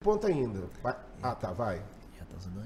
ponto ainda. Vai- Ah, tá, vai. Já tá usando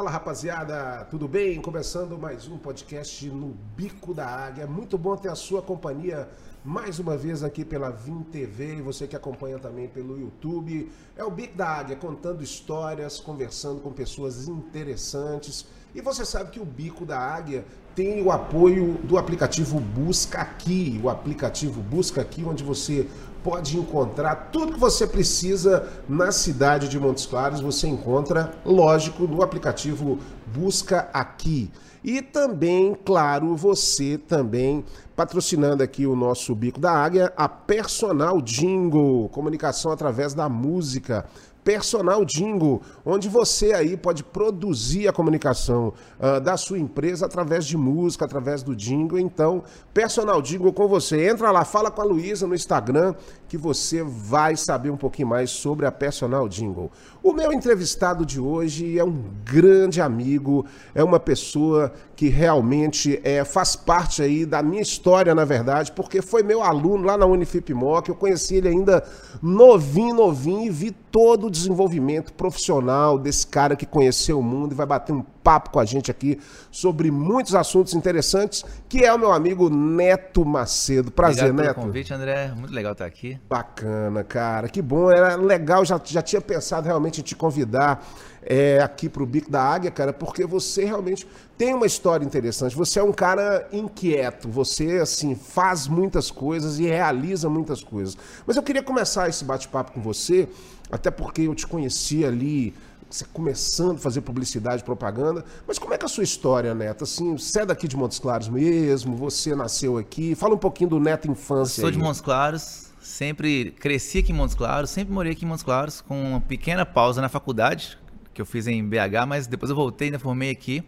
Fala rapaziada, tudo bem? Começando mais um podcast no Bico da Águia. Muito bom ter a sua companhia mais uma vez aqui pela Vim TV e você que acompanha também pelo YouTube. É o Bico da Águia contando histórias, conversando com pessoas interessantes. E você sabe que o Bico da Águia tem o apoio do aplicativo Busca Aqui, o aplicativo Busca Aqui, onde você pode encontrar tudo que você precisa na cidade de Montes Claros. Você encontra, lógico, no aplicativo Busca Aqui. E também, claro, você também patrocinando aqui o nosso Bico da Águia, a Personal Jingle, comunicação através da música. Personal Jingle, onde você aí pode produzir a comunicação ah, da sua empresa através de música, através do jingle. Então, Personal Jingle com você. Entra lá, fala com a Luísa no Instagram que você vai saber um pouquinho mais sobre a Personal Jingle. O meu entrevistado de hoje é um grande amigo, é uma pessoa que realmente é, faz parte aí da minha história, na verdade, porque foi meu aluno lá na Unifip Moc, eu conheci ele ainda novinho, novinho, e vi todo o desenvolvimento profissional desse cara que conheceu o mundo e vai bater um papo com a gente aqui sobre muitos assuntos interessantes, que é o meu amigo Neto Macedo. Prazer, Obrigado Neto. pelo convite, André. Muito legal estar aqui. Bacana, cara. Que bom. Era legal. Já, já tinha pensado realmente em te convidar é, aqui pro Bico da Águia, cara, porque você realmente tem uma história interessante. Você é um cara inquieto. Você, assim, faz muitas coisas e realiza muitas coisas. Mas eu queria começar esse bate-papo com você, até porque eu te conheci ali. Você começando a fazer publicidade, propaganda. Mas como é que é a sua história, Neto? Assim, você é daqui de Montes Claros mesmo? Você nasceu aqui? Fala um pouquinho do Neto infância. Sou de aí. Montes Claros, sempre cresci aqui em Montes Claros, sempre morei aqui em Montes Claros, com uma pequena pausa na faculdade, que eu fiz em BH, mas depois eu voltei, ainda formei aqui.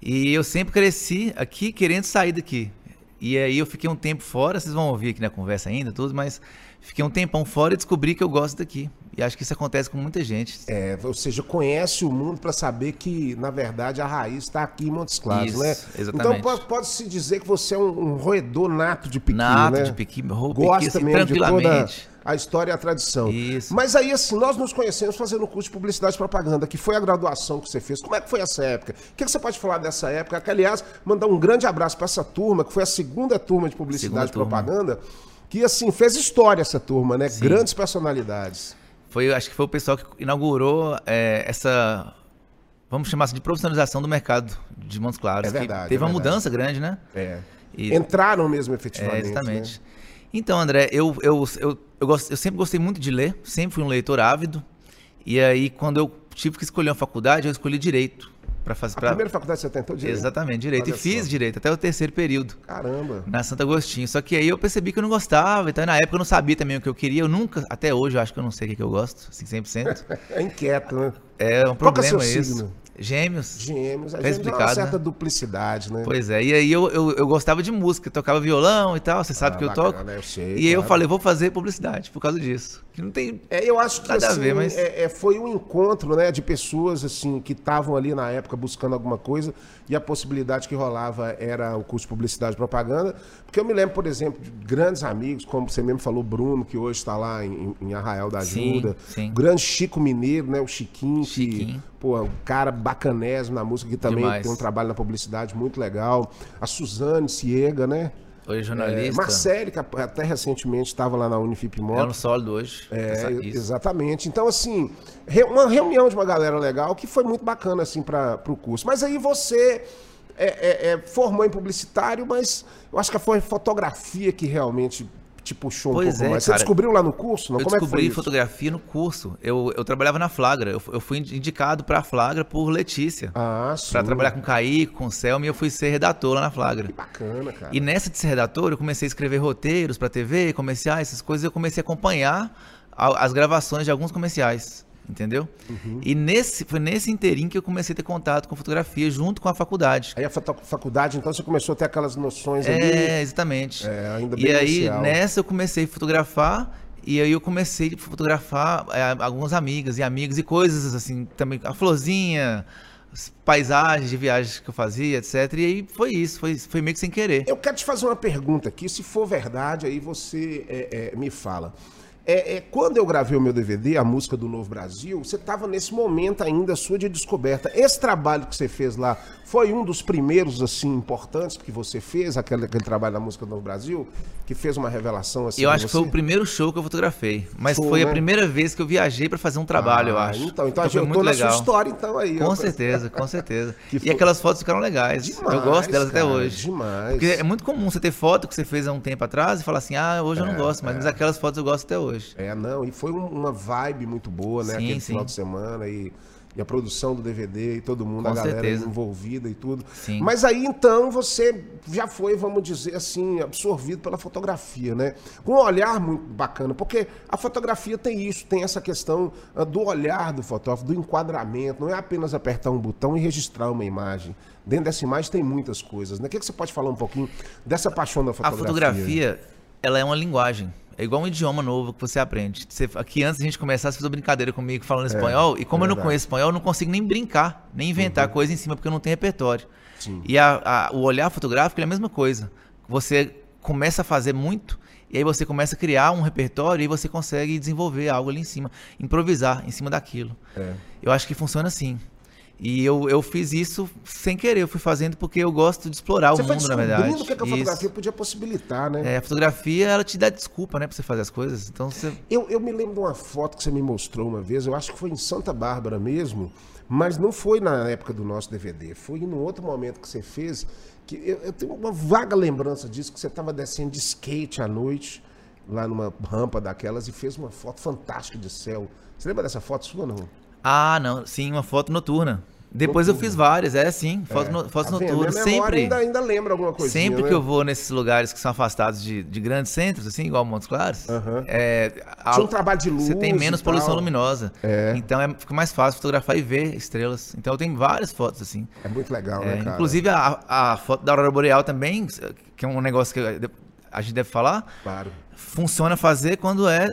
E eu sempre cresci aqui querendo sair daqui. E aí eu fiquei um tempo fora, vocês vão ouvir aqui na conversa ainda, tudo, mas fiquei um tempão fora e descobri que eu gosto daqui. E acho que isso acontece com muita gente. É, ou seja, conhece o mundo para saber que, na verdade, a raiz está aqui em Montes Claros, Isso, né? exatamente. Então pode- pode-se dizer que você é um, um roedor nato de piqui, Nato né? de piqui, Gosta piqui, assim, mesmo de toda tranquilamente. a história e a tradição. Isso. Mas aí, assim, nós nos conhecemos fazendo o curso de Publicidade e Propaganda, que foi a graduação que você fez. Como é que foi essa época? O que, que você pode falar dessa época? Que, aliás, mandar um grande abraço para essa turma, que foi a segunda turma de Publicidade Segunda e turma. Propaganda, que, assim, fez história essa turma, né? Grandes personalidades. Foi, acho que foi o pessoal que inaugurou é, essa, vamos chamar assim, de profissionalização do mercado de Montes Claros. É verdade, Teve é uma verdade. mudança grande, né? É. E- Entraram mesmo É, efetivamente. exatamente. né? Então, André, eu, eu, eu, eu, gosto- eu sempre gostei muito de ler, sempre fui um leitor ávido. E aí, quando eu tive que escolher uma faculdade, eu escolhi direito. Pra fazer, A pra... primeira faculdade você tentou direito? Exatamente, direito. Olha e fiz só. direito até o terceiro período. Caramba. Na Santo Agostinho. Só que aí eu percebi que eu não gostava. Então, na época, eu não sabia também o que eu queria. Eu nunca, até hoje, eu acho que eu não sei o que, eu gosto, assim, 100%. É inquieto, né? É um Qual é problema seu isso. signo? Gêmeos. Gêmeos. A Tá gente tem uma certa né? duplicidade, né? Pois é, e aí eu, eu, eu gostava de música, tocava violão e tal, você sabe Ah, que eu bacana, toco. eu sei, e aí eu claro. falei, vou fazer publicidade por causa disso. Que não tem. É, eu acho que Nada a assim, ver, mas- é, é, foi um encontro né, de pessoas assim que estavam ali na época buscando alguma coisa e a possibilidade que rolava era o curso de publicidade e propaganda. Porque eu me lembro, por exemplo, de grandes amigos, como você mesmo falou, Bruno, que hoje está lá em, em Arraial da Sim, Ajuda. sim. O grande Chico Mineiro, né? O Chiquinho, Chiquinho. Pô, é um cara bacanésimo na música, que também Demais. tem um trabalho na publicidade muito legal. A Suzane Ciega, né? Hoje É, jornalista. Marcele, que até recentemente estava lá na Unifip Moc. É no sólido hoje. É, isso. exatamente. Então, assim, uma reunião de uma galera legal que foi muito bacana, assim, para o curso. Mas aí você é, é, é, formou em publicitário, mas eu acho que foi fotografia que realmente te puxou um Pois pouco é, mais. Você cara. descobriu lá no curso? Não? Eu Como é descobri isso? fotografia no curso. Eu, eu trabalhava na Flagra. Eu, eu fui indicado pra Flagra por Letícia. Ah, sim. Pra trabalhar com Kaique, com Selma, e eu fui ser redator lá na Flagra. Que bacana, cara. E nessa de ser redator, eu comecei a escrever roteiros pra TV, comerciais, essas coisas. Eu comecei a acompanhar a- as gravações de alguns comerciais, entendeu? Uhum. E nesse, foi nesse inteirinho que eu comecei a ter contato com fotografia junto com a faculdade. Aí a faculdade, então, você começou a ter aquelas noções ali. É, exatamente. É, ainda e bem aí, inicial. nessa, eu comecei a fotografar E aí eu comecei a fotografar é, algumas amigas e amigos e coisas assim, também a florzinha, paisagens de viagens que eu fazia, etc. E aí foi isso, foi, foi meio que sem querer. Eu quero te fazer uma pergunta aqui, se for verdade, aí você é, é, me fala. É, é, quando eu gravei o meu DVD, a música do Novo Brasil, você estava nesse momento ainda sua de descoberta. Esse trabalho que você fez lá foi um dos primeiros, assim, importantes que você fez, aquele, aquele trabalho da música do Novo Brasil, que fez uma revelação assim. Eu acho que foi o primeiro show que eu fotografei. Mas foi, foi né? a primeira vez que eu viajei para fazer um trabalho, ah, eu acho. Então, então, então muito legal. na sua história, então, aí. Com certeza, com certeza. e aquelas fotos ficaram legais. Demais, eu gosto delas cara, até hoje. Demais. Porque é muito comum você ter foto que você fez há um tempo atrás e falar assim, ah, hoje eu não é, gosto, mas, é. mas aquelas fotos eu gosto até hoje. É, não, e foi uma vibe muito boa, né? Sim, Aquele sim. final de semana e e a produção do DVD e todo mundo, Com a galera certeza. envolvida e tudo. Sim. Mas aí então você já foi, vamos dizer assim, absorvido pela fotografia, né? Com um olhar muito bacana, porque a fotografia tem isso, tem essa questão uh, do olhar do fotógrafo, do enquadramento, não é apenas apertar um botão e registrar uma imagem. Dentro dessa imagem tem muitas coisas, né? O que, que você pode falar um pouquinho dessa paixão da fotografia? A fotografia, ela é uma linguagem. É igual um idioma novo que você aprende. Você, aqui antes a gente começar, você fez uma brincadeira comigo falando é, espanhol. E como é eu não conheço espanhol, eu não consigo nem brincar, nem inventar uhum. coisa em cima, porque eu não tenho repertório. Sim. E a, a, o olhar fotográfico é a mesma coisa. Você começa a fazer muito, e aí você começa a criar um repertório e você consegue desenvolver algo ali em cima, improvisar em cima daquilo. É. Eu acho que funciona assim. E eu, eu fiz isso sem querer, eu fui fazendo porque eu gosto de explorar você o mundo, na verdade. o que, é que a fotografia isso. podia possibilitar, né? É, a fotografia, ela te dá desculpa, né, pra você fazer as coisas. Então você... eu, eu me lembro de uma foto que você me mostrou uma vez, eu acho que foi em Santa Bárbara mesmo, mas não foi na época do nosso DVD, foi em um outro momento que você fez, que eu, eu tenho uma vaga lembrança disso, que você estava descendo de skate à noite, lá numa rampa daquelas, e fez uma foto fantástica de céu. Você lembra dessa foto sua, não? Ah, não. Sim, uma foto noturna. Depois noturna. eu fiz várias, é sim, fotos, é. no, fotos tá noturnas. Sempre. Ainda, ainda lembra alguma coisa. Sempre né? que eu vou nesses lugares que são afastados de, de grandes centros, assim, igual Montes Claros, uhum. é, Tinha um trabalho de luz. Você tem menos poluição luminosa. É. Então é, fica mais fácil fotografar e ver estrelas. Então eu tenho várias fotos, assim. É muito legal, né, é, cara? Inclusive a, a foto da Aurora Boreal também, que é um negócio que a gente deve falar. Claro funciona fazer quando é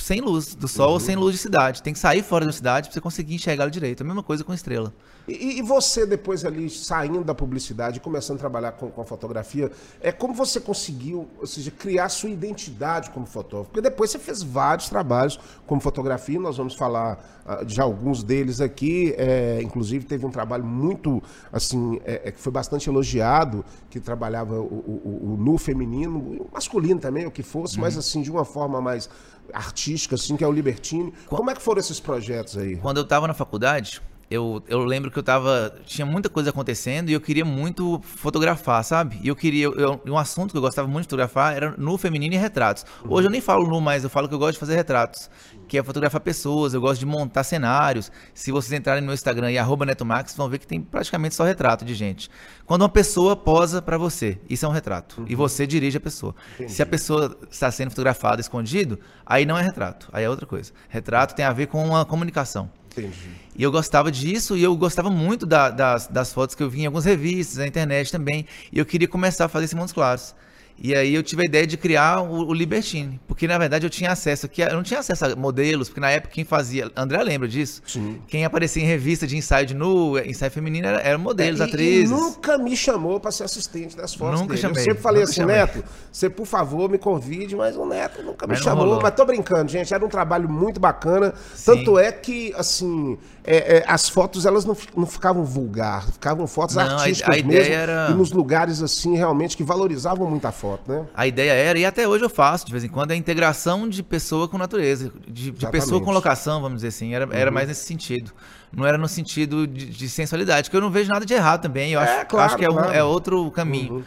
sem luz do sol uhum. ou sem luz de cidade. Tem que sair fora da cidade para você conseguir enxergar direito. A mesma coisa com estrela. E, e, você, depois ali, saindo da publicidade, começando a trabalhar com, com, a fotografia, é como você conseguiu, ou seja, criar sua identidade como fotógrafo? Porque depois você fez vários trabalhos como fotografia, nós vamos falar uh, de alguns deles aqui. É, inclusive, teve um trabalho muito, assim, é, é, que foi bastante elogiado, que trabalhava o, o, o nu feminino, o masculino também, o que fosse, uhum. Mas assim, de uma forma mais artística, assim, que é o Libertine. Como é que foram esses projetos aí? Quando eu estava na faculdade, eu, eu lembro que eu tava. Tinha muita coisa acontecendo e eu queria muito fotografar, sabe? E eu queria. Eu, um assunto que eu gostava muito de fotografar era nu feminino e retratos. Hoje eu nem falo nu mais, eu falo que eu gosto de fazer retratos. Que é fotografar pessoas, eu gosto de montar cenários. Se vocês entrarem no meu Instagram e arroba Netomax, vão ver que tem praticamente só retrato de gente. Quando uma pessoa posa para você, isso é um retrato. Uhum. E você dirige a pessoa. Entendi. Se a pessoa está sendo fotografada escondido, aí não é retrato, aí é outra coisa. Retrato tem a ver com a comunicação. Entendi. E eu gostava disso e eu gostava muito da, das, das fotos que eu vi em algumas revistas, na internet também. E eu queria começar a fazer Montes Claros. E aí eu tive a ideia de criar o, o, Libertine, porque na verdade eu tinha acesso aqui, eu não tinha acesso a modelos, porque na época quem fazia, André lembra disso? Sim. Quem aparecia em revista de ensaio de nu, ensaio feminino, eram era modelos, é, e, atrizes. E nunca me chamou para ser assistente das fotos nunca dele. Chamei, eu sempre falei assim, chamei. Neto, você por favor me convide, mas o Neto nunca mas me chamou. Rolou. Mas tô brincando, gente, era um trabalho muito bacana, Sim. tanto é que, assim, é, é, as fotos elas não, não ficavam vulgar, ficavam fotos não, artísticas a, a mesmo, era... e nos lugares assim realmente que valorizavam muito a foto, né? A ideia era, e até hoje eu faço de vez em quando, a integração de pessoa com natureza, de, de pessoa com locação, vamos dizer assim, era, uhum. era mais nesse sentido. Não era no sentido de, de, sensualidade, que eu não vejo nada de errado também, eu é, acho, claro, acho que é, claro. um, é outro caminho. Uhum.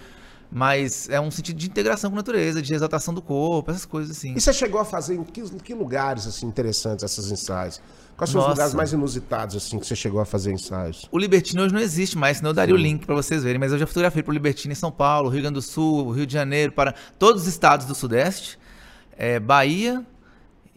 Mas é um sentido de integração com a natureza, de exaltação do corpo, essas coisas assim. E você chegou a fazer em que, em que lugares assim interessantes essas ensaios? Quais são os lugares mais inusitados, assim, que você chegou a fazer ensaios? O Libertino hoje não existe mais, senão eu daria Sim. o link para vocês verem. Mas eu já fotografei pro Libertino em São Paulo, Rio Grande do Sul, Rio de Janeiro, para todos os estados do Sudeste, é, Bahia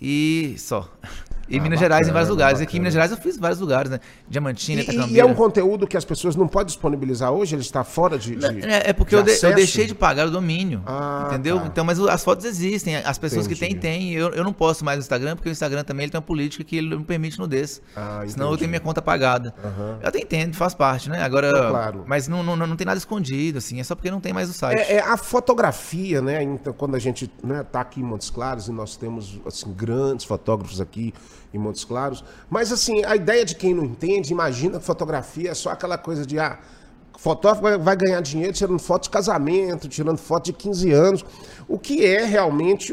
e só. E Ah, Minas Gerais em bacana, vários lugares. Aqui bacana. em Minas Gerais eu fiz vários lugares, né? Diamantina, E, Itacambira. e é um conteúdo que as pessoas não podem disponibilizar hoje? Ele está fora de. de- É, é porque de eu, de- eu deixei de pagar o domínio. Ah, entendeu? tá. Então, mas as fotos existem. As pessoas que têm, Entendi. têm. Eu, eu não posto mais no Instagram, porque o Instagram também ele tem uma política que ele não permite nudez. Ah, Senão eu entendi. tenho minha conta pagada. Aham. Eu até entendo, faz parte, né? Agora. É claro. Mas não, não, não tem nada escondido, assim. É só porque não tem mais o site. É, é a fotografia, né? Então, quando a gente né, tá aqui em Montes Claros e nós temos assim grandes fotógrafos aqui em Montes Claros, mas assim a ideia de quem não entende imagina que fotografia é só aquela coisa de ah, fotógrafo vai- ganhar dinheiro tirando foto de casamento, tirando foto de 15 anos, o que é realmente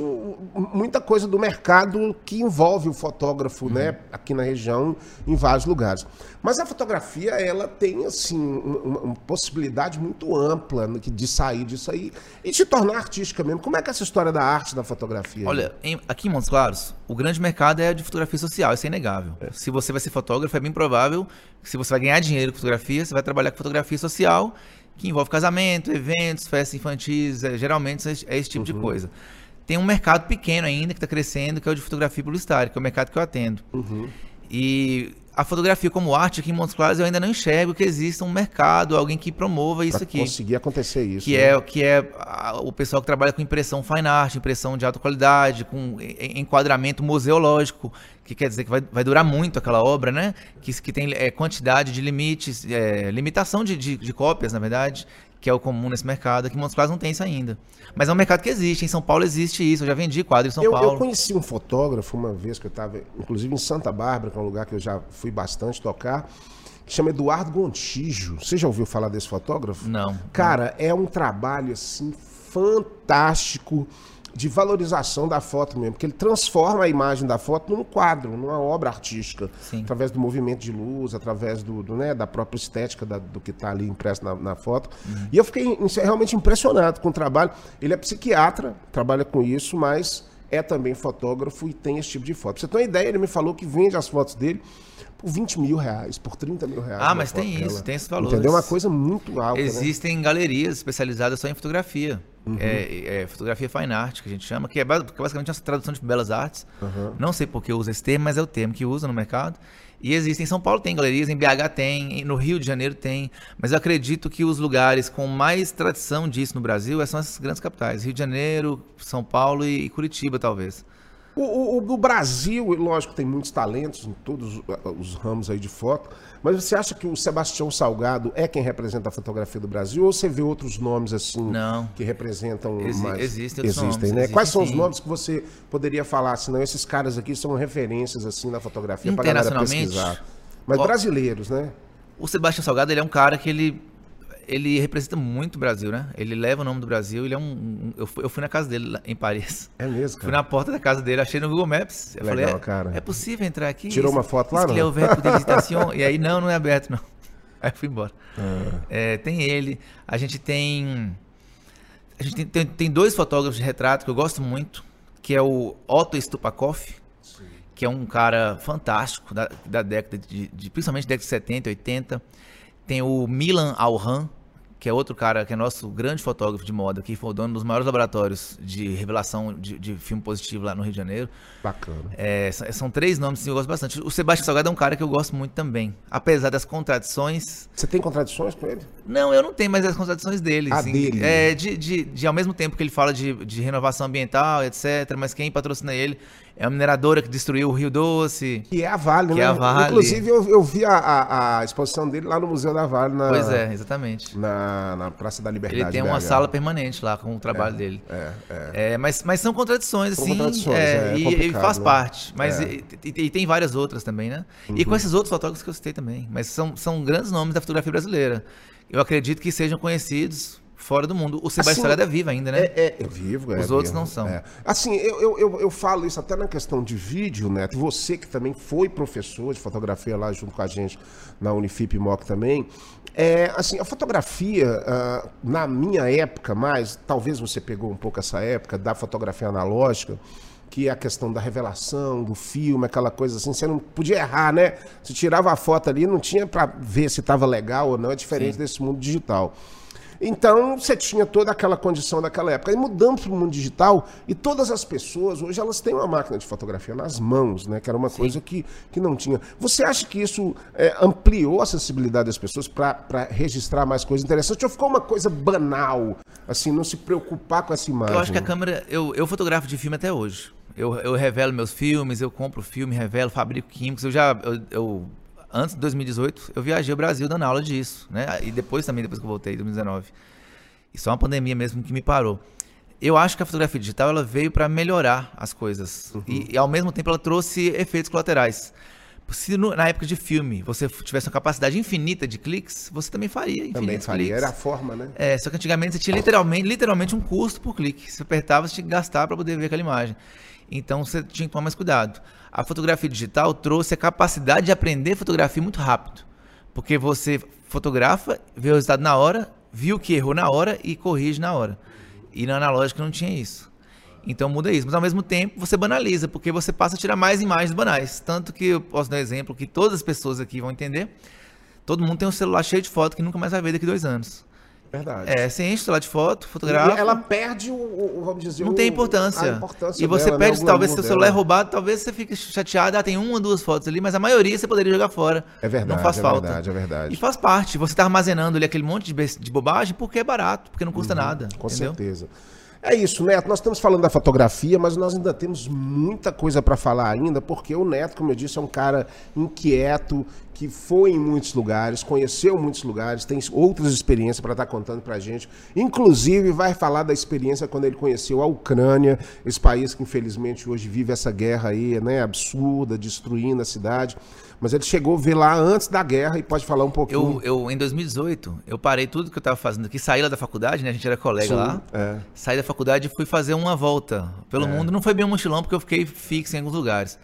muita coisa do mercado que envolve o fotógrafo, né? Aqui na região, em vários lugares. Mas a fotografia, ela tem, assim, um- uma, uma possibilidade muito ampla né, de sair disso aí e se tornar artística mesmo. Como é que é essa história da arte da fotografia? Olha, em- aqui em Montes Claros, o grande mercado é de fotografia social, isso é inegável. Se você vai ser fotógrafo, é bem provável que se você vai ganhar dinheiro com fotografia, você vai trabalhar com fotografia social, que envolve casamento, eventos, festas infantis, é, geralmente é esse- tipo de coisa. Tem um mercado pequeno ainda que está crescendo, que é o de fotografia publicitária, que é o mercado que eu atendo. E a fotografia como arte aqui em Montes Claros, eu ainda não enxergo que exista um mercado, alguém que promova isso Pra aqui conseguir acontecer isso. que né? é que é a- o pessoal que trabalha com impressão fine art, impressão de alta qualidade, com en- enquadramento museológico, que quer dizer que vai, vai durar muito aquela obra, né? Que, que tem é, quantidade de limites, é, limitação de, de, de cópias, na verdade, que é o comum nesse mercado. Aqui em Montes Claros não tem isso ainda. Mas é um mercado que existe. Em São Paulo existe isso. Eu já vendi quadro em São Eu, Paulo. eu conheci um fotógrafo uma vez que eu estava, inclusive em Santa Bárbara, que é um lugar que eu já fui bastante tocar, que chama Eduardo Gontijo. Você já ouviu falar desse fotógrafo? Não. Cara, é um trabalho assim fantástico de valorização da foto mesmo, porque ele transforma a imagem da foto num quadro, numa obra artística, Sim. através do movimento de luz, através do, do, né, da própria estética da- do que está ali impresso na, na foto. E eu fiquei in- realmente impressionado com o trabalho. Ele é psiquiatra, trabalha com isso, mas é também fotógrafo e tem esse tipo de foto. Pra você ter uma ideia, ele me falou que vende as fotos dele por 20 mil reais, por 30 mil reais. Ah, mas tem dela. isso, tem esses valores. Entendeu? É uma coisa muito alta, né? Existem galerias especializadas só em fotografia. Uhum. É, é fotografia fine art, que a gente chama, que é que é basicamente uma tradução de belas artes. Uhum. Não sei por que usa esse termo, mas é o termo que usa no mercado. E existem em São Paulo tem galerias, em BH tem, em- no Rio de Janeiro tem, mas eu acredito que os lugares com mais tradição disso no Brasil são essas grandes capitais, Rio de Janeiro, São Paulo e Curitiba, talvez. O, o, o- Brasil, lógico, tem muitos talentos em todos os- os ramos aí de foto, mas você acha que o Sebastião Salgado é quem representa a fotografia do Brasil ou você vê outros nomes assim Não. que representam Exi- mais? existem existem, nomes, né? existem Quais são os nomes que você poderia falar? Senão esses caras aqui são referências assim na fotografia para galera pesquisar. Mas ó- brasileiros, né? O Sebastião Salgado, ele é um cara que ele ele representa muito o Brasil, né? Ele leva o nome do Brasil, ele é um, um- eu, fui, eu fui na casa dele lá em Paris. É mesmo, Fui cara. na porta da casa dele, achei no Google Maps. Eu Legal, falei, é, cara. é possível entrar aqui? Tirou uma foto lá, ele é não? o verbo de visitação. e aí, não, não é aberto, não. Aí fui embora. É, tem ele. A gente tem... A gente tem, tem, tem dois fotógrafos de retrato que eu gosto muito, que é o Otto Stupakoff, que é um cara fantástico da, da década de, de- principalmente década de 70, 80. Tem o Milan Alhan, que é outro cara que é nosso grande fotógrafo de moda, que foi o dono dos maiores laboratórios de revelação de, de filme positivo lá no Rio de Janeiro. Bacana. É, são, são três nomes que eu gosto bastante. O Sebastião Salgado é um cara que eu gosto muito também. Apesar das contradições. Você tem contradições com ele? Não, eu não tenho mais as contradições dele. Ah, assim. dele. É, de, de, de, ao mesmo tempo que ele fala de, de renovação ambiental, etc. Mas quem patrocina ele é a mineradora que destruiu o Rio Doce. Que é a Vale, Que né? é a Vale. Inclusive, eu, eu vi a, a- a exposição dele lá no Museu da Vale, na, Pois é, exatamente. na, na Praça da Liberdade. Ele tem uma BH. sala permanente lá com o trabalho dele. É, é. É, mas, mas são contradições, São assim, contradições, é, é, é e, e faz né? parte. Mas É. e, e- e tem várias outras também, né? E com esses outros fotógrafos que eu citei também. Mas são, são grandes nomes da fotografia brasileira. Eu acredito que sejam conhecidos fora do mundo. O Sebastião Assim, Salgado é vivo ainda, né? É, é, vivo, é Os outros vivo, não são. é. Assim, eu, eu, eu, eu falo isso até na questão de vídeo, Neto. Você que também foi professor de fotografia lá junto com a gente na Unifip Moc também. É, assim, a fotografia, ah, na minha época mais, talvez você pegou um pouco essa época da fotografia analógica, que é a questão da revelação, do filme, aquela coisa assim, você não podia errar, né? Você tirava a foto ali, não tinha para ver se estava legal ou não, é diferente desse mundo digital. Então, você tinha toda aquela condição daquela época. E mudamos para o mundo digital e todas as pessoas, hoje, elas têm uma máquina de fotografia nas mãos, né? Que era uma Sim. coisa que, que não tinha. Você acha que isso é, ampliou a sensibilidade das pessoas para registrar mais coisas interessantes? Ou ficou uma coisa banal, assim, não se preocupar com essa imagem? Eu acho que a câmera... Eu, eu fotografo de filme até hoje. Eu, eu revelo meus filmes, eu compro filme, revelo, fabrico químicos. Eu já... eu, eu antes de 2018, eu viajei ao Brasil dando aula disso, né? E depois também, depois que eu voltei, em 2019. E só uma pandemia mesmo que me parou. Eu acho que a fotografia digital ela veio para melhorar as coisas. Uhum. E, e, ao mesmo tempo, ela trouxe efeitos colaterais. Se no, na época de filme você tivesse uma capacidade infinita de cliques, você também faria Também faria, cliques. era a forma, né? É, só que antigamente você tinha literalmente, literalmente um custo por clique. Se apertava, você tinha que gastar para poder ver aquela imagem. Então você tinha que tomar mais cuidado. A fotografia digital trouxe a capacidade de aprender fotografia muito rápido. Porque você fotografa, vê o resultado na hora, viu que errou na hora e corrige na hora. E na analógica não tinha isso. Então muda isso. Mas ao mesmo tempo você banaliza, porque você passa a tirar mais imagens banais. Tanto que eu posso dar um exemplo que todas as pessoas aqui vão entender. Todo mundo tem um celular cheio de foto que nunca mais vai ver daqui a dois anos. Verdade. É, você enche lá de foto, fotografa. E ela perde o, o vamos dizer, Não o, tem importância. importância. E você dela, perde, né? talvez seu celular é roubado, talvez você fique chateado, ah, tem uma ou duas fotos ali, mas a maioria você poderia jogar fora. É verdade. Não faz é falta. verdade, é verdade. E faz parte. Você está armazenando ali aquele monte de, de bobagem porque é barato, porque não custa uhum, nada. Com entendeu? certeza. É isso, Neto. Nós estamos falando da fotografia, mas nós ainda temos muita coisa para falar ainda, porque o Neto, como eu disse, é um cara inquieto, que foi em muitos lugares, conheceu muitos lugares, tem outras experiências para estar tá contando para a gente. Inclusive, vai falar da experiência quando ele conheceu a Ucrânia, esse país que infelizmente hoje vive essa guerra aí, né, absurda, destruindo a cidade. Mas ele chegou a ver lá antes da guerra e pode falar um pouquinho. Eu, eu em 2018, eu parei tudo que eu estava fazendo aqui, saí lá da faculdade, né? A gente era colega Sim, lá. É. Saí da faculdade e fui fazer uma volta pelo é. mundo. Não foi bem um mochilão, porque eu fiquei fixo em alguns lugares.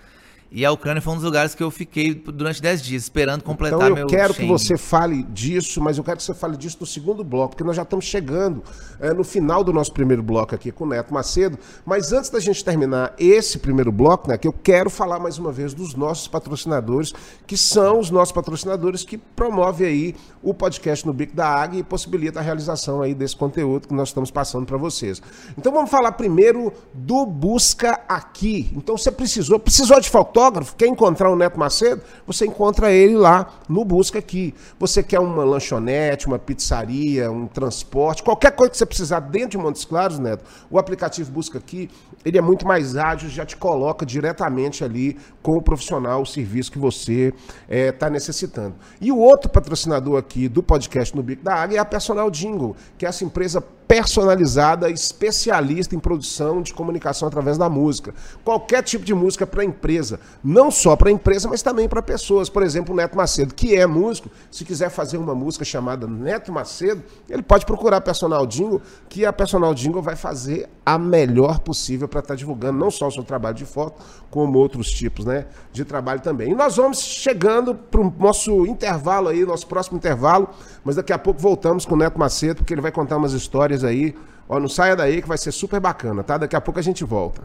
E a Ucrânia foi um dos lugares que eu fiquei durante 10 dias, esperando completar então, eu meu quero que você fale disso, mas eu quero que você fale disso no segundo bloco, porque nós já estamos chegando é, no final do nosso primeiro bloco aqui com o Neto Macedo. Mas antes da gente terminar esse primeiro bloco, né, que eu quero falar mais uma vez dos nossos patrocinadores, que são os nossos patrocinadores que promovem aí o podcast no Bico da Águia e possibilita a realização aí desse conteúdo que nós estamos passando para vocês. Então vamos falar primeiro do Busca Aqui. Então você precisou, precisou de fotógrafo, fotógrafo, quer encontrar o Neto Macedo, você encontra ele lá no Busca Aqui. Você quer uma lanchonete, uma pizzaria, um transporte, qualquer coisa que você precisar dentro de Montes Claros, Neto, o aplicativo Busca Aqui, ele é muito mais ágil, já te coloca diretamente ali com o profissional, o serviço que você está eh, é, necessitando. E o outro patrocinador aqui do podcast no Bico da Águia é a Personal Jingle, que é essa empresa personalizada, especialista em produção de comunicação através da música. Qualquer tipo de música para empresa, não só para empresa, mas também para pessoas. Por exemplo, o Neto Macedo, que é músico, se quiser fazer uma música chamada Neto Macedo, ele pode procurar a Personal Jingle, que a Personal Jingle vai fazer a melhor possível para estar tá divulgando não só o seu trabalho de foto, como outros tipos, né, de trabalho também. E nós vamos chegando para o nosso intervalo aí, nosso próximo intervalo, mas daqui a pouco voltamos com o Neto Macedo, porque ele vai contar umas histórias histórias aí. Ó, não saia daí que vai ser super bacana, tá? Daqui a pouco a gente volta.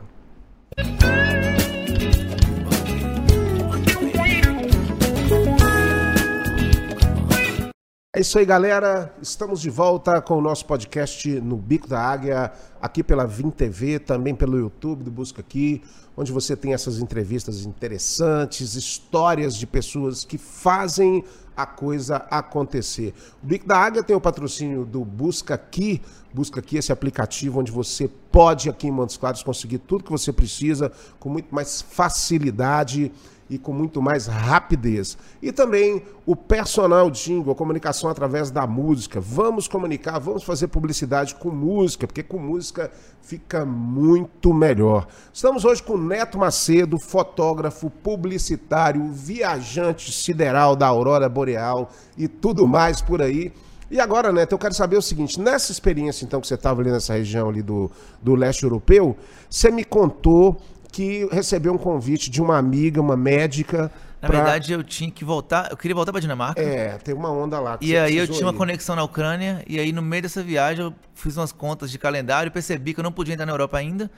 É isso aí, galera. Estamos de volta com o nosso podcast no Bico da Águia, aqui pela Vim TV, também pelo YouTube do Busca Aqui, onde você tem essas entrevistas interessantes, histórias de pessoas que fazem a coisa acontecer. O Bico da Águia tem o patrocínio do Busca Aqui, Busca Aqui esse aplicativo onde você pode aqui em Montes Claros conseguir tudo que você precisa com muito mais facilidade e com muito mais rapidez. E também o personal jingle, a comunicação através da música. Vamos comunicar, vamos fazer publicidade com música, porque com música fica muito melhor. Estamos hoje com Neto Macedo, fotógrafo, publicitário, viajante sideral da Aurora Boreal e tudo mais por aí. E agora, Neto, eu quero saber o seguinte: nessa experiência, então, que você estava ali nessa região ali do, do leste europeu, você me contou que recebeu um convite de uma amiga, uma médica, Na pra- verdade, eu tinha que voltar. Eu queria voltar pra Dinamarca. É, tem uma onda lá. E aí eu tinha uma ir. conexão na Ucrânia, e aí no meio dessa viagem eu fiz umas contas de calendário e percebi que eu não podia entrar na Europa ainda.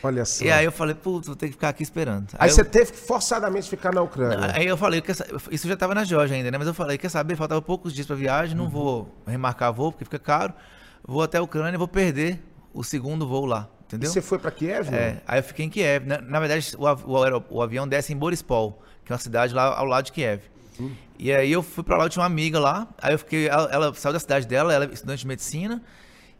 Olha só. E aí eu falei, putz, vou ter que ficar aqui esperando. Aí eu- você teve que forçadamente ficar na Ucrânia. Aí eu falei, isso já tava na Georgia ainda, né? Mas eu falei, quer saber, faltava poucos dias pra viagem, Uhum. não vvou remarcar voo, porque fica caro. Vou até a Ucrânia e vou perder o segundo voo lá, E entendeu? você foi pra Kiev? É, aí eu fiquei em Kiev. Na, na verdade, o, o o avião desce em Borispol, que é uma cidade lá ao lado de Kiev. Hum. E aí eu fui pra lá, eu tinha uma amiga lá, aí eu fiquei, ela, ela saiu da cidade dela, ela é estudante de medicina,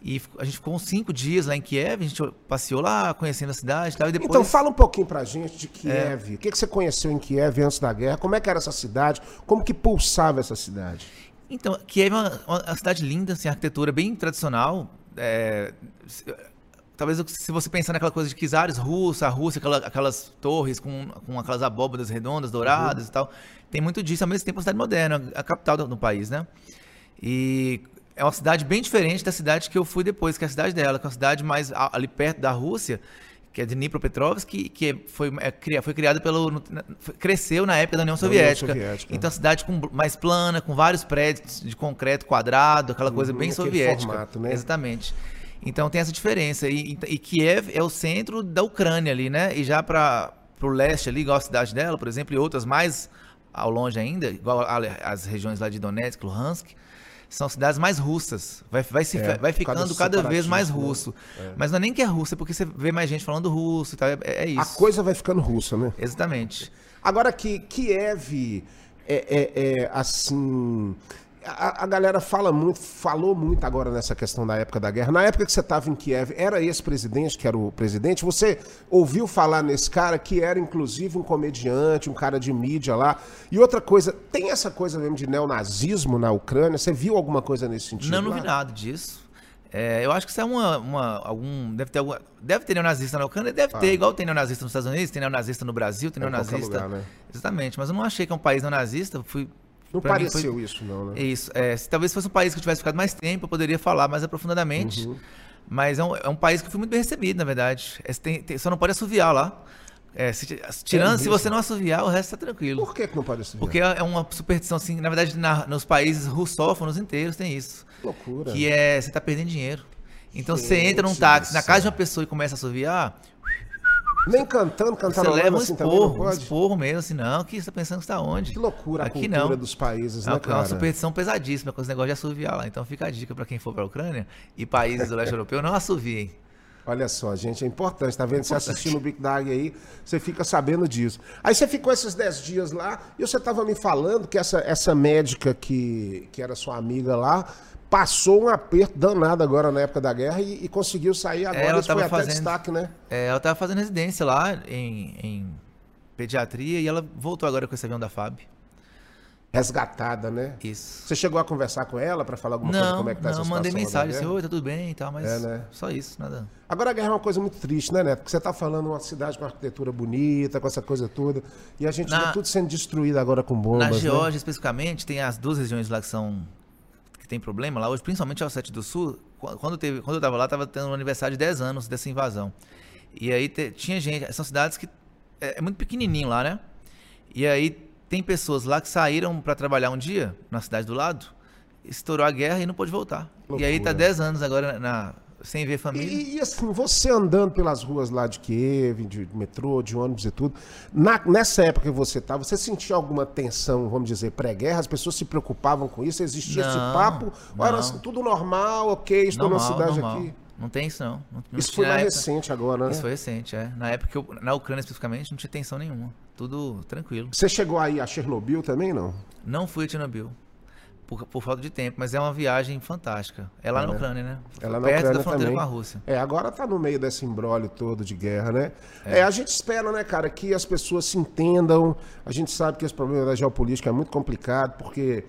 e a gente ficou uns cinco dias lá em Kiev, a gente passeou lá, conhecendo a cidade e tal, e depois... Então fala um pouquinho pra gente de É. Kiev. O que, que você conheceu em Kiev antes da guerra? Como é que era essa cidade? Como que pulsava essa cidade? Então, Kiev é uma, uma cidade linda, assim, arquitetura bem tradicional. é, talvez se você pensar naquela coisa de Kizares russa, a Rússia, aquela- aquelas torres com, com aquelas abóbadas redondas, douradas e tal. Tem muito disso, ao mesmo tempo uma cidade moderna, a capital do, do país, né? E é uma cidade bem diferente da cidade que eu fui depois, que é a cidade dela, que é uma cidade mais ali perto da Rússia, que é de Dnipropetrovsk, que, que é- foi, é, foi criada pelo. cresceu na época da União Da União Soviética. Soviética. Então, a cidade com, mais plana, com vários prédios de concreto quadrado, aquela coisa Uhum, bem aquele soviética. formato, né? Exatamente. Então tem essa diferença. E, e- Kiev é o centro da Ucrânia ali, né? E já para o leste ali, igual a cidade dela, por exemplo, e outras mais ao longe ainda, igual as regiões lá de Donetsk, Luhansk, são cidades mais russas. Vai, vai, se, É, vai ficando do cada vez mais separatismo, russo. Mas não é nem que é russo, é porque você vê mais gente falando russo e tal. É, é isso. A coisa vai ficando russa, né? Exatamente. Agora que Kiev é, é- é, assim. A, a galera fala muito, falou muito agora nessa questão da época da guerra. Na época que você estava em Kiev, era esse presidente que era o presidente? Você ouviu falar nesse cara que era inclusive um comediante, um cara de mídia lá? E outra coisa, tem essa coisa mesmo de neonazismo na Ucrânia? Você viu alguma coisa nesse sentido? Não, não vi nada disso. É, eu acho que isso é uma, uma- algum, deve ter alguma, deve ter neonazista na Ucrânia, deve ter, igual tem neonazista nos Estados Unidos, tem neonazista no Brasil, tem Ah. É, neonazista. lugar, né? Exatamente, mas eu não achei que é um país neonazista, fui Não pra pareceu foi- isso, não, né? Isso, é, se talvez fosse um país que eu tivesse ficado mais tempo, eu poderia falar mais aprofundadamente. Uhum. Mas é um, é um país que eu fui muito bem recebido, na verdade. É, tem- tem- só não pode assoviar lá. É, se, tirando, se mesmo? você não assoviar, o resto tá tranquilo. Por que, que não pareceu? Porque é uma superstição, assim, na verdade, na- nos países russófonos inteiros tem isso. loucura. Que é, você tá perdendo dinheiro. Então você Gente entra num táxi na casa de uma pessoa e começa a assoviar, Nem cantando, você cantarolando leva um assim também não esporro, um pode? esporro mesmo, assim, não, que você tá pensando que você tá onde? Que loucura a Aqui cultura não. dos países, É né, uma, é uma cara? superstição pesadíssima com esse negócio de assoviar lá. Então fica a dica pra quem for pra Ucrânia e países do leste europeu, não assoviem. Olha só, gente, é importante, tá vendo? Você assistindo o Big Dag aí, você fica sabendo disso. Aí você ficou esses 10 dias lá e você tava me falando que essa, essa médica que, que era sua amiga lá passou um aperto danado agora na época da guerra e, e conseguiu sair agora. ela foi tava até fazendo- destaque, né? É, ela tava fazendo residência lá em, em pediatria e ela voltou agora com esse avião da FAB. Resgatada, né? Isso. Você chegou a conversar com ela pra falar alguma coisa Não, como é que tá essa não, situação mandei lá da mensagem assim, oi, tá tudo bem e tal, mas É, né? só isso, nada. Agora a guerra é uma coisa muito triste, né, Neto? Porque você tá falando uma cidade com arquitetura bonita, com essa coisa toda, e a gente Na- vê tudo sendo destruído agora com bombas, Na né? Geórgia, especificamente, tem as duas regiões lá que são que tem problema lá hoje, principalmente ao Sete do Sul. Qu- Quando, teve, quando eu tava lá, tava tendo um aniversário de 10 anos dessa invasão. E aí te- tinha gente, são cidades que é, é muito pequenininho lá, né? E aí tem pessoas lá que saíram para trabalhar um dia na cidade do lado, estourou a guerra e não pôde voltar. E aí tá Loucura. 10 anos agora na, sem ver família. E, e, assim, você andando pelas ruas lá de Kiev, de metrô, de ônibus e tudo, na- nessa época que você estava, você sentia alguma tensão, vamos dizer, pré-guerra? As pessoas se preocupavam com isso? Existia esse Não, papo? Ou era não. assim, tudo normal, ok, estou normal, na cidade normal. aqui? Não tem isso não. Não- não Isso foi mais época- recente agora, né? Isso foi recente, é. Na época, eu, na Ucrânia especificamente, não tinha tensão nenhuma. Tudo tranquilo. Você chegou aí a Chernobyl também, não? Não fui a Chernobyl. Por, por falta de tempo, mas é uma viagem fantástica. É lá na Ucrânia, né? É lá na Perto Ucrânia da fronteira também. com a Rússia. É, agora tá no meio desse embrólio todo de guerra, né? É. a gente espera, né, cara, que as pessoas se entendam. A gente sabe que esse problema da geopolítica é muito complicado, porque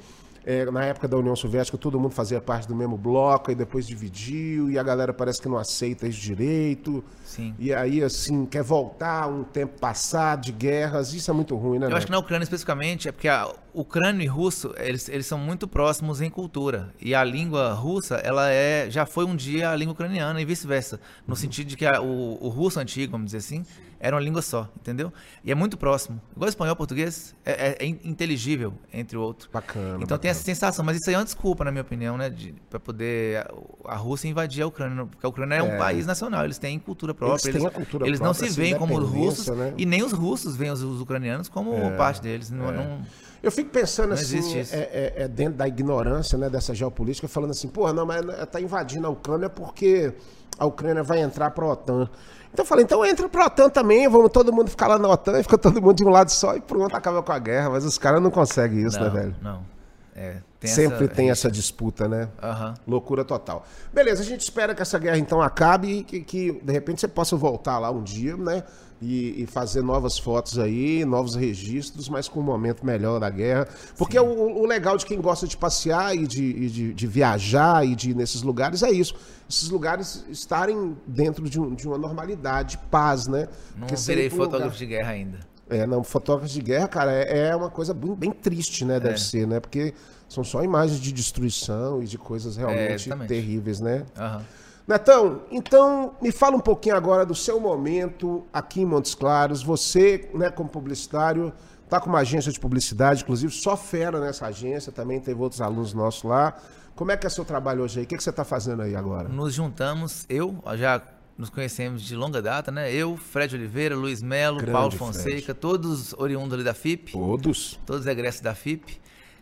é, na época da União Soviética todo mundo fazia parte do mesmo bloco, e depois dividiu, e a galera parece que não aceita isso direito. Sim. E aí, assim, quer voltar um tempo passado de guerras. Isso é muito ruim, né? Eu acho que na Ucrânia especificamente é porque a ucrânio e russo, eles, eles são muito próximos em cultura. E a língua russa, ela é já foi um dia a língua ucraniana e vice-versa. No sentido de que a- o, o russo antigo, vamos dizer assim, era uma língua só, entendeu? E é muito próximo. Igual espanhol, português, é, é, é inteligível entre o outro. Bacana. Então bacana. tem essa sensação, mas isso aí é uma desculpa, na minha opinião, né? Para poder a, a Rússia invadir a Ucrânia, porque a Ucrânia é, um país nacional, eles têm cultura própria. Eles, a cultura eles própria, não se veem como os russos né? e nem os russos veem os, os ucranianos como parte deles. Não, não, Eu fico pensando assim, é, é- é dentro da ignorância né, dessa geopolítica, falando assim, porra, não, mas tá invadindo a Ucrânia porque a Ucrânia vai entrar pra OTAN. Então eu falei, então entra pra OTAN também, vamos todo mundo ficar lá na OTAN, e fica todo mundo de um lado só e pronto, acaba com a guerra. Mas os caras não conseguem isso, né, não, velho? não. É, tem Sempre essa- tem essa disputa, né? Aham. Loucura total. Beleza, a gente espera que essa guerra então acabe e que, que, de repente você possa voltar lá um dia, né? E, e fazer novas fotos aí, novos registros, mas com um momento melhor da guerra. Porque o, o legal de quem gosta de passear e de, e de, de viajar e de ir nesses lugares é isso. Esses lugares estarem dentro de, um- de uma normalidade, paz, né? Não Porque virei um fotógrafo lugar- de guerra ainda. É, não, fotógrafo de guerra, cara, é, é uma coisa bem, bem triste, né? Deve É. ser, né? Porque são só imagens de destruição e de coisas realmente exatamente. terríveis, né? Aham. Netão, então me fala um pouquinho agora do seu momento aqui em Montes Claros. Você, né, como publicitário, tá com uma agência de publicidade, inclusive só fera nessa agência, também teve outros alunos nossos lá. Como é que é seu trabalho hoje aí? O que, que você está fazendo aí agora? Nos juntamos, eu já nos conhecemos de longa data, né? Eu, Fred Oliveira, Luiz Melo, Grande Paulo Fred. Fonseca, todos oriundos ali da FIP, Todos. todos egressos da FIP.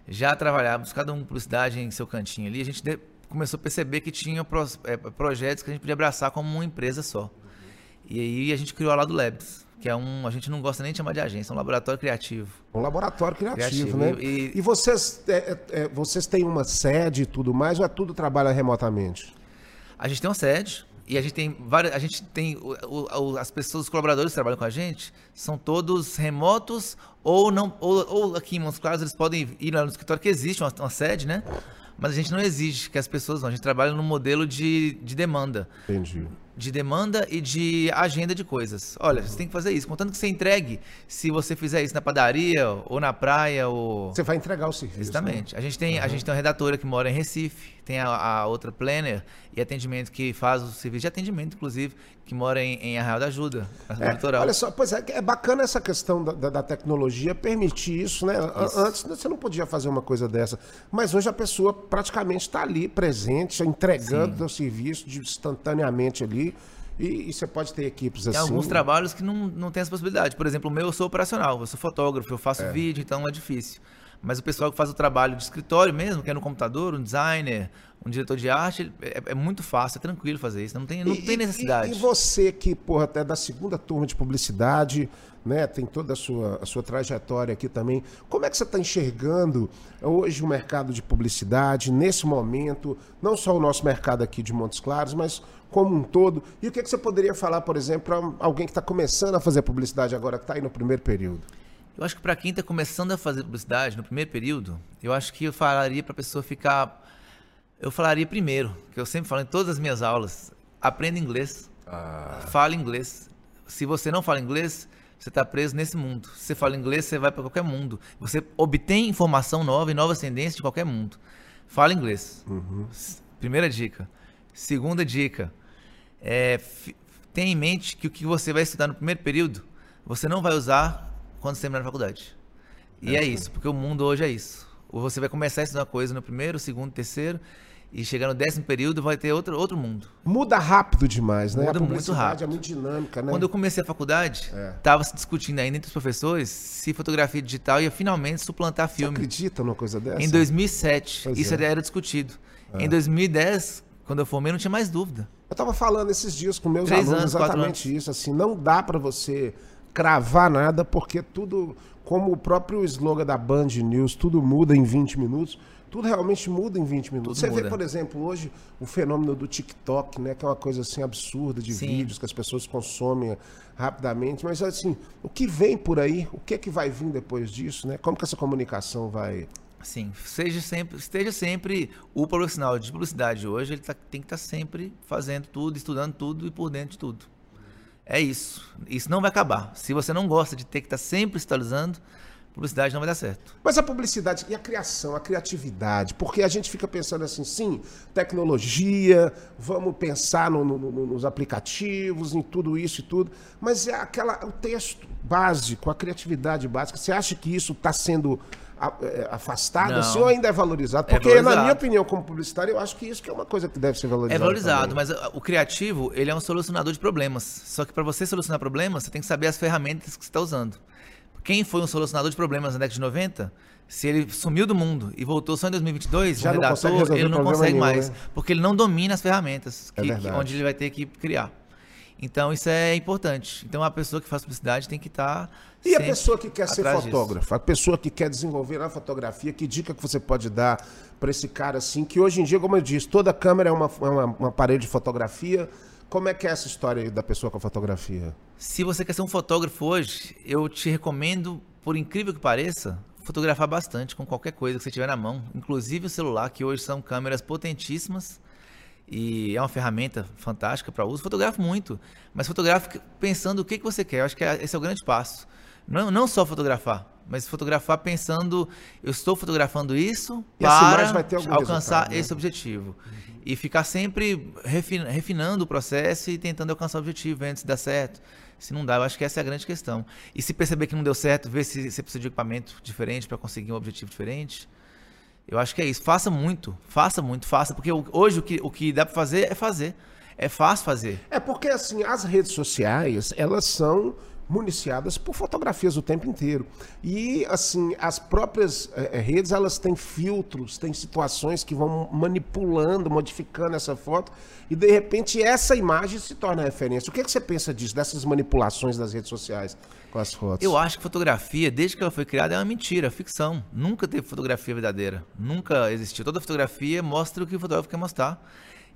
Já trabalhávamos, cada um publicidade em seu cantinho ali. A gente de- começou a perceber que tinha pros- eh, projetos que a gente podia abraçar como uma empresa só. E aí a gente criou a Lado Labs, que é um, a gente não gosta nem de chamar de agência, é um laboratório criativo. Um laboratório criativo, Criativo, né? e- E, vocês, é, é, é, vocês têm uma sede e tudo mais, ou é tudo trabalha remotamente? A gente tem uma sede e a gente tem várias. A gente tem. o- o- as pessoas, os colaboradores que trabalham com a gente, são todos remotos ou não. Ou, ou aqui em Montes Claros eles podem ir lá no escritório, que existe uma, uma sede, né? Mas a gente não exige que as pessoas vão. A gente trabalha no modelo de, de demanda. Entendi. De demanda e de agenda de coisas. Olha, você tem que fazer isso. Contanto que você entregue, se você fizer isso na padaria, ou na praia, ou. Você vai entregar o serviço. né? Exatamente. A gente tem, a gente tem uma redatora que mora em Recife, tem a, a outra planner e atendimento que faz o serviço de atendimento, inclusive, que mora em, em Arraial da Ajuda, É, litoral. olha só, pois é, é bacana essa questão da, da- da tecnologia permitir isso, né? A- Antes você não podia fazer uma coisa dessa, mas hoje a pessoa praticamente está ali, presente, entregando o serviço de- instantaneamente ali, e, e você pode ter equipes Tem assim. alguns trabalhos que não, não tem essa possibilidade. Por exemplo, o meu eu sou operacional, eu sou fotógrafo, eu faço vídeo, então é difícil. Mas o pessoal que faz o trabalho de escritório mesmo, que é no computador, um designer, um diretor de arte, é, é muito fácil, é tranquilo fazer isso. Não tem, não E- tem necessidade. E, e você que, porra, até da segunda turma de publicidade, né, tem toda a sua, a sua trajetória aqui também. Como é que você está enxergando hoje o mercado de publicidade, nesse momento, não só o nosso mercado aqui de Montes Claros, mas como um todo? E o que, que você poderia falar, por exemplo, para alguém que está começando a fazer publicidade agora, que está aí no primeiro período? Eu acho que para quem está começando a fazer publicidade no primeiro período, eu acho que eu falaria para a pessoa ficar. Eu falaria primeiro, que eu sempre falo em todas as minhas aulas: aprenda inglês, fale inglês. Se você não fala inglês, você está preso nesse mundo. Se você fala inglês, você vai para qualquer mundo. Você obtém informação nova e novas tendências de qualquer mundo. Fala inglês. S- Primeira dica. Segunda dica. É, tenha em mente que o que você vai estudar no primeiro período, você não vai usar quando você terminar a faculdade. E é isso, porque o mundo hoje é isso. Ou você vai começar a estudar uma coisa no primeiro, segundo, terceiro, e chegar no décimo período vai ter outro, outro mundo. Muda rápido demais, né? Muda muito publicidade rápido. é muito dinâmica, né? Quando eu comecei a faculdade, É. estava se discutindo ainda entre os professores se fotografia digital ia finalmente suplantar Você filme. acredita numa coisa dessa? Em 2007, Pois isso é. era discutido. Em 2010, quando eu formei, não tinha mais dúvida. Eu tava falando esses dias com meus Três alunos anos, exatamente isso, assim, não dá para você cravar nada porque tudo, como o próprio slogan da Band News, tudo muda em 20 minutos. Tudo realmente muda em 20 minutos. Tudo Você vê, muda. por exemplo, hoje o fenômeno do TikTok, né, que é uma coisa assim absurda de Sim. vídeos que as pessoas consomem rapidamente, mas assim, o que vem por aí, o que é que vai vir depois disso, né? Como que essa comunicação vai Sim, seja sempre, esteja sempre o profissional de publicidade hoje, ele tá- tem que estar sempre fazendo tudo, estudando tudo e por dentro de tudo. É isso. Isso não vai acabar. Se você não gosta de ter que estar sempre se atualizando, publicidade não vai dar certo. Mas a publicidade e a criação, a criatividade, porque a gente fica pensando assim, sim, tecnologia, vamos pensar no, no, no, nos aplicativos, em tudo isso e tudo, mas é aquela, o texto básico, a criatividade básica, você acha que isso está sendo afastado não. assim ou ainda é valorizado? É porque, é valorizado. na minha opinião, como publicitário, eu acho que isso que é uma coisa que deve ser valorizada. É valorizado, também. mas o criativo, ele é um solucionador de problemas. Só que para você solucionar problemas, você tem que saber as ferramentas que você está usando. Quem foi um solucionador de problemas na década de 90, se ele sumiu do mundo e voltou só em 2022, Já um redator, ele não consegue nenhum, mais. Né? Porque ele não domina as ferramentas é que, que, onde ele vai ter que criar. Então isso é importante. Então a pessoa que faz publicidade tem que estar. Tá e a pessoa que quer ser fotógrafo, disso. a pessoa que quer desenvolver na fotografia, que dica que você pode dar para esse cara assim, que hoje em dia, como eu disse, toda câmera é uma, uma, uma parede de fotografia. Como é que é essa história aí da pessoa com a fotografia? Se você quer ser um fotógrafo hoje, eu te recomendo, por incrível que pareça, fotografar bastante com qualquer coisa que você tiver na mão, inclusive o celular, que hoje são câmeras potentíssimas e é uma ferramenta fantástica para uso. Fotografo muito, mas fotografe pensando o que, que você quer. Eu acho que é, esse é o grande passo. Não, não só fotografar, mas fotografar pensando, eu estou fotografando isso e para alcançar né? esse objetivo. Uhum e ficar sempre refinando o processo e tentando alcançar o objetivo antes de dar certo. Se não dá, eu acho que essa é a grande questão. E se perceber que não deu certo, ver se você precisa de equipamento diferente para conseguir um objetivo diferente. Eu acho que é isso. Faça muito, faça muito, faça, porque hoje o que, o que dá para fazer é fazer. É fácil fazer. É porque assim, as redes sociais, elas são municiadas por fotografias o tempo inteiro. E, assim, as próprias é, redes, elas têm filtros, têm situações que vão manipulando, modificando essa foto, e, de repente, essa imagem se torna referência. O que, é que você pensa disso, dessas manipulações das redes sociais com as fotos? Eu acho que fotografia, desde que ela foi criada, é uma mentira, ficção. Nunca teve fotografia verdadeira. Nunca existiu. Toda fotografia mostra o que o fotógrafo quer mostrar.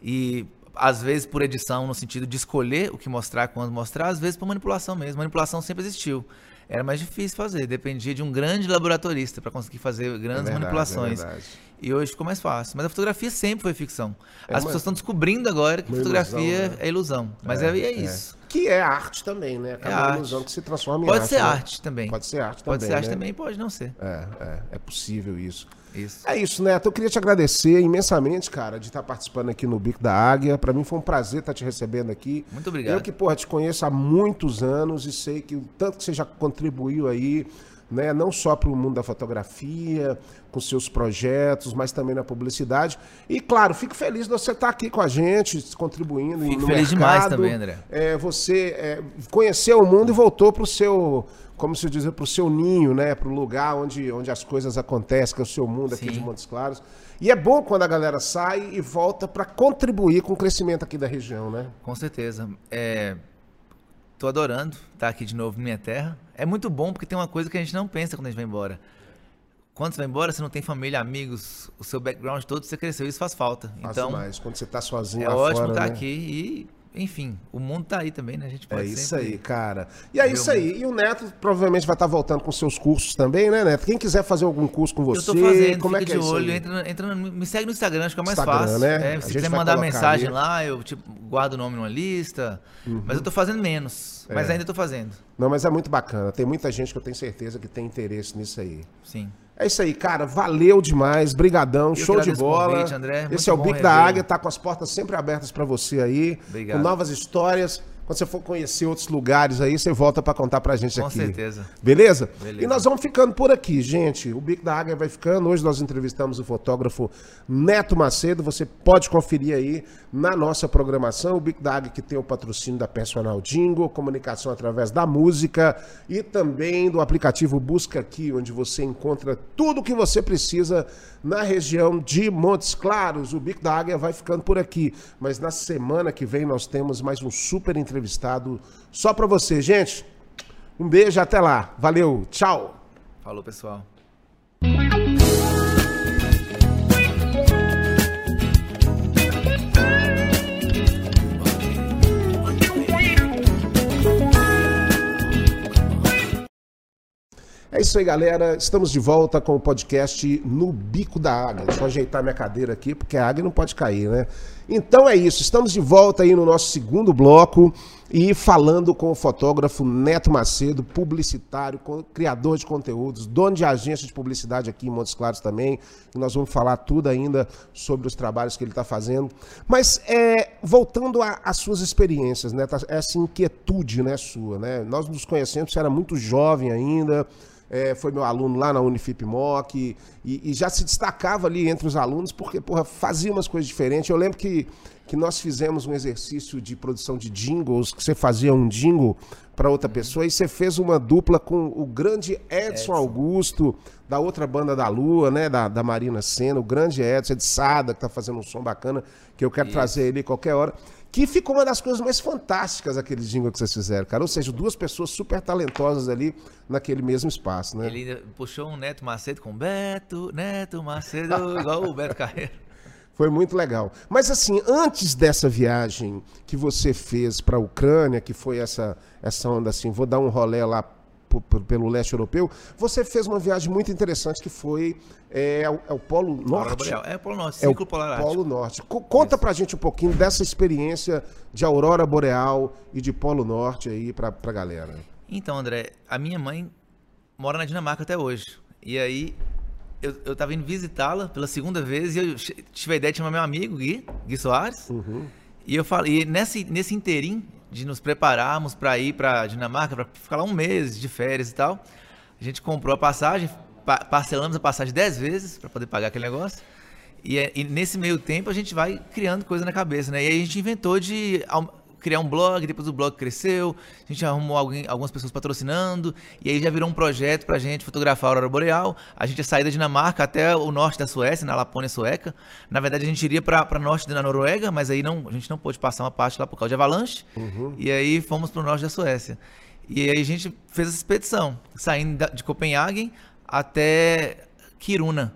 E às vezes por edição, no sentido de escolher o que mostrar, quando mostrar, às vezes por manipulação mesmo. Manipulação sempre existiu. Era mais difícil fazer, dependia de um grande laboratorista para conseguir fazer grandes é verdade, manipulações. É e hoje ficou mais fácil. Mas a fotografia sempre foi ficção. É As uma... pessoas estão descobrindo agora que fotografia ilusão, né? é ilusão. Mas é, é, é isso. Que é arte também, né? Acaba é ilusão que se transforma em pode arte. Pode ser né? arte também. Pode ser arte também. Pode ser arte né? também, pode não ser. É, é, é possível isso. Isso. É isso, Neto. Eu queria te agradecer imensamente, cara, de estar participando aqui no Bico da Águia. Para mim foi um prazer estar te recebendo aqui. Muito obrigado. Eu que, porra, te conheço há muitos anos e sei que o tanto que você já contribuiu aí, né, não só para o mundo da fotografia, com seus projetos, mas também na publicidade. E, claro, fico feliz de você estar aqui com a gente, contribuindo fico no feliz mercado. demais também, André. É, você é, conheceu o mundo e voltou para o seu como se dizer, para o seu ninho, né? Para o lugar onde, onde as coisas acontecem, que é o seu mundo aqui Sim. de Montes Claros. E é bom quando a galera sai e volta para contribuir com o crescimento aqui da região, né? Com certeza. É... Tô adorando estar aqui de novo na minha terra. É muito bom porque tem uma coisa que a gente não pensa quando a gente vai embora. Quando você vai embora, você não tem família, amigos, o seu background todo, você cresceu, isso faz falta. Faz então, demais. Quando você está sozinho é ótimo estar né? aqui e enfim, o mundo tá aí também, né? A gente pode É isso aí, cara. E é isso aí. E o Neto provavelmente vai estar tá voltando com seus cursos também, né, Neto? Quem quiser fazer algum curso com você, eu tô fazendo, como é que é de olho, entra, entra, me segue no Instagram, acho que é mais Instagram, fácil. Né? É, se quiser mandar mensagem ali. lá, eu tipo, guardo o nome numa lista. Uhum. Mas eu tô fazendo menos. Mas é. ainda tô fazendo. Não, mas é muito bacana. Tem muita gente que eu tenho certeza que tem interesse nisso aí. Sim. É isso aí, cara. Valeu demais. Brigadão. Show de bola. Convite, André. Esse é o Bico da Águia. Tá com as portas sempre abertas para você aí. Obrigado. Com novas histórias. Quando você for conhecer outros lugares aí, você volta para contar pra gente Com aqui. Com certeza. Beleza? Beleza? E nós vamos ficando por aqui, gente. O Bico da Águia vai ficando. Hoje nós entrevistamos o fotógrafo Neto Macedo. Você pode conferir aí na nossa programação. O Bico da Águia que tem o patrocínio da Personal Jingle, comunicação através da música e também do aplicativo Busca Aqui, onde você encontra tudo o que você precisa na região de Montes Claros. O Bico da Águia vai ficando por aqui. Mas na semana que vem nós temos mais um super entrevistado só para você, gente. Um beijo, até lá. Valeu, tchau. Falou, pessoal. É isso aí, galera. Estamos de volta com o podcast No Bico da Águia. Deixa eu ajeitar minha cadeira aqui, porque a águia não pode cair, né? Então é isso. Estamos de volta aí no nosso segundo bloco e falando com o fotógrafo Neto Macedo, publicitário, criador de conteúdos, dono de agência de publicidade aqui em Montes Claros também. E nós vamos falar tudo ainda sobre os trabalhos que ele está fazendo. Mas é, voltando às suas experiências? Essa inquietude né, sua, né? Nós nos conhecemos, você era muito jovem ainda é, foi meu aluno lá na Unifip Moc e, e, já se destacava ali entre os alunos porque, porra, fazia umas coisas diferentes. Eu lembro que, que nós fizemos um exercício de produção de jingles, que você fazia um jingle para outra uhum. pessoa e você fez uma dupla com o grande Edson, Edson, Augusto, da outra banda da Lua, né, da, da Marina Senna, o grande Edson, de Sada, que tá fazendo um som bacana, que eu quero Isso. trazer ele qualquer hora. Que ficou uma das coisas mais fantásticas aquele jingle que vocês fizeram, cara. Ou seja, duas pessoas super talentosas ali naquele mesmo espaço, né? Ele puxou um Neto Macedo com Beto, Neto Macedo, igual o Beto Carreiro. Foi muito legal. Mas assim, antes dessa viagem que você fez para a Ucrânia, que foi essa essa onda assim, vou dar um rolê lá pelo leste europeu, você fez uma viagem muito interessante que foi é, é, o, é o Polo Norte. É o Polo Norte, é o Polo Norte. Co conta Isso. pra gente um pouquinho dessa experiência de Aurora Boreal e de Polo Norte aí pra, pra galera. Então, André, a minha mãe mora na Dinamarca até hoje. E aí eu, eu tava indo visitá-la pela segunda vez e eu tive a ideia de chamar meu amigo Gui, Gui Soares. Uhum. E eu falei, e nesse, nesse inteirinho de nos prepararmos para ir para Dinamarca, para ficar lá um mês de férias e tal. A gente comprou a passagem, pa parcelamos a passagem dez vezes para poder pagar aquele negócio. E, é, e, nesse meio tempo a gente vai criando coisa na cabeça, né? E aí a gente inventou de criar um blog, depois o blog cresceu, a gente arrumou alguém, algumas pessoas patrocinando, e aí já virou um projeto pra gente fotografar a Aurora Boreal. A gente ia sair da Dinamarca até o norte da Suécia, na Lapônia sueca. Na verdade, a gente iria pra, pra norte da Noruega, mas aí não, a gente não pôde passar uma parte lá por causa de avalanche, uhum. e aí fomos pro norte da Suécia. E aí a gente fez essa expedição, saindo de Copenhague até Kiruna.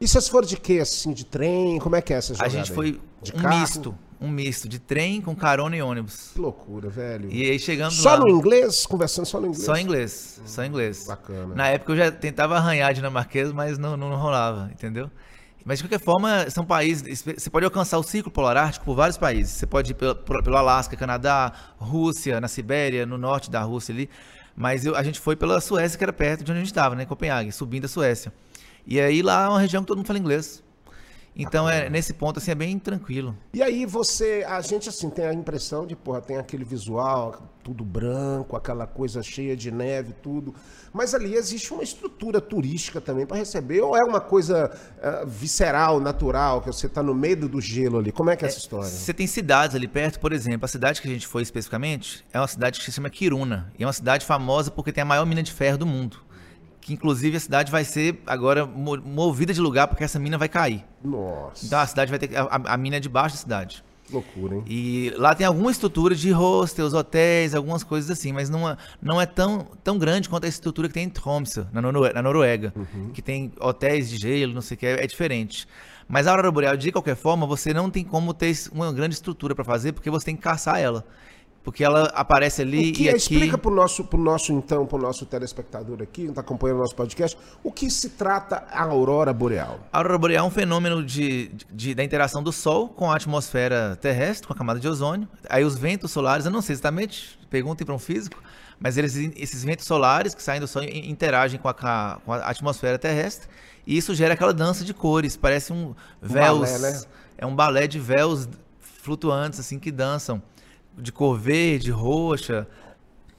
E vocês foram de quê, assim, de trem? Como é que é essa jogada? A gente foi de um carro? misto um misto de trem com carona e ônibus. Que loucura, velho. E aí chegando só lá... Só no inglês? Conversando só no inglês? Só em inglês, hum, só em inglês. Bacana. Na época eu já tentava arranhar dinamarquês, mas não, não, rolava, entendeu? Mas de qualquer forma, são países. Você pode alcançar o círculo polar ártico por vários países. Você pode ir pelo, pelo Alasca, Canadá, Rússia, na Sibéria, no norte da Rússia ali. Mas eu, a gente foi pela Suécia, que era perto de onde a gente estava, né? Copenhague, subindo a Suécia. E aí lá é uma região que todo mundo fala inglês. Então, é, nesse ponto, assim, é bem tranquilo. E aí você, a gente, assim, tem a impressão de, porra, tem aquele visual, tudo branco, aquela coisa cheia de neve, tudo. Mas ali existe uma estrutura turística também para receber, ou é uma coisa uh, visceral, natural, que você está no meio do gelo ali? Como é que é, é essa história? Você tem cidades ali perto, por exemplo, a cidade que a gente foi especificamente é uma cidade que se chama Kiruna. E é uma cidade famosa porque tem a maior mina de ferro do mundo que inclusive a cidade vai ser agora movida de lugar porque essa mina vai cair. Nossa. Então a cidade vai ter a, a mina é debaixo da cidade. Loucura, hein? E lá tem alguma estrutura de hostels, hotéis, algumas coisas assim, mas não é, não é tão, tão grande quanto a estrutura que tem em Tromsø, na, Noruega, na Noruega uhum. que tem hotéis de gelo, não sei o que, é, é diferente. Mas a Aurora Boreal, de qualquer forma, você não tem como ter uma grande estrutura para fazer, porque você tem que caçar ela. Porque ela aparece ali que, e aqui... Explica para o nosso, pro nosso, então, para o nosso telespectador aqui, que está acompanhando o nosso podcast, o que se trata a aurora boreal. A aurora boreal é um fenômeno de, de, da interação do Sol com a atmosfera terrestre, com a camada de ozônio. Aí os ventos solares, eu não sei exatamente, perguntem para um físico, mas eles, esses ventos solares que saem do Sol interagem com a, com a atmosfera terrestre e isso gera aquela dança de cores, parece um véus... Um balé, né? É um balé de véus flutuantes, assim, que dançam de cor verde, roxa,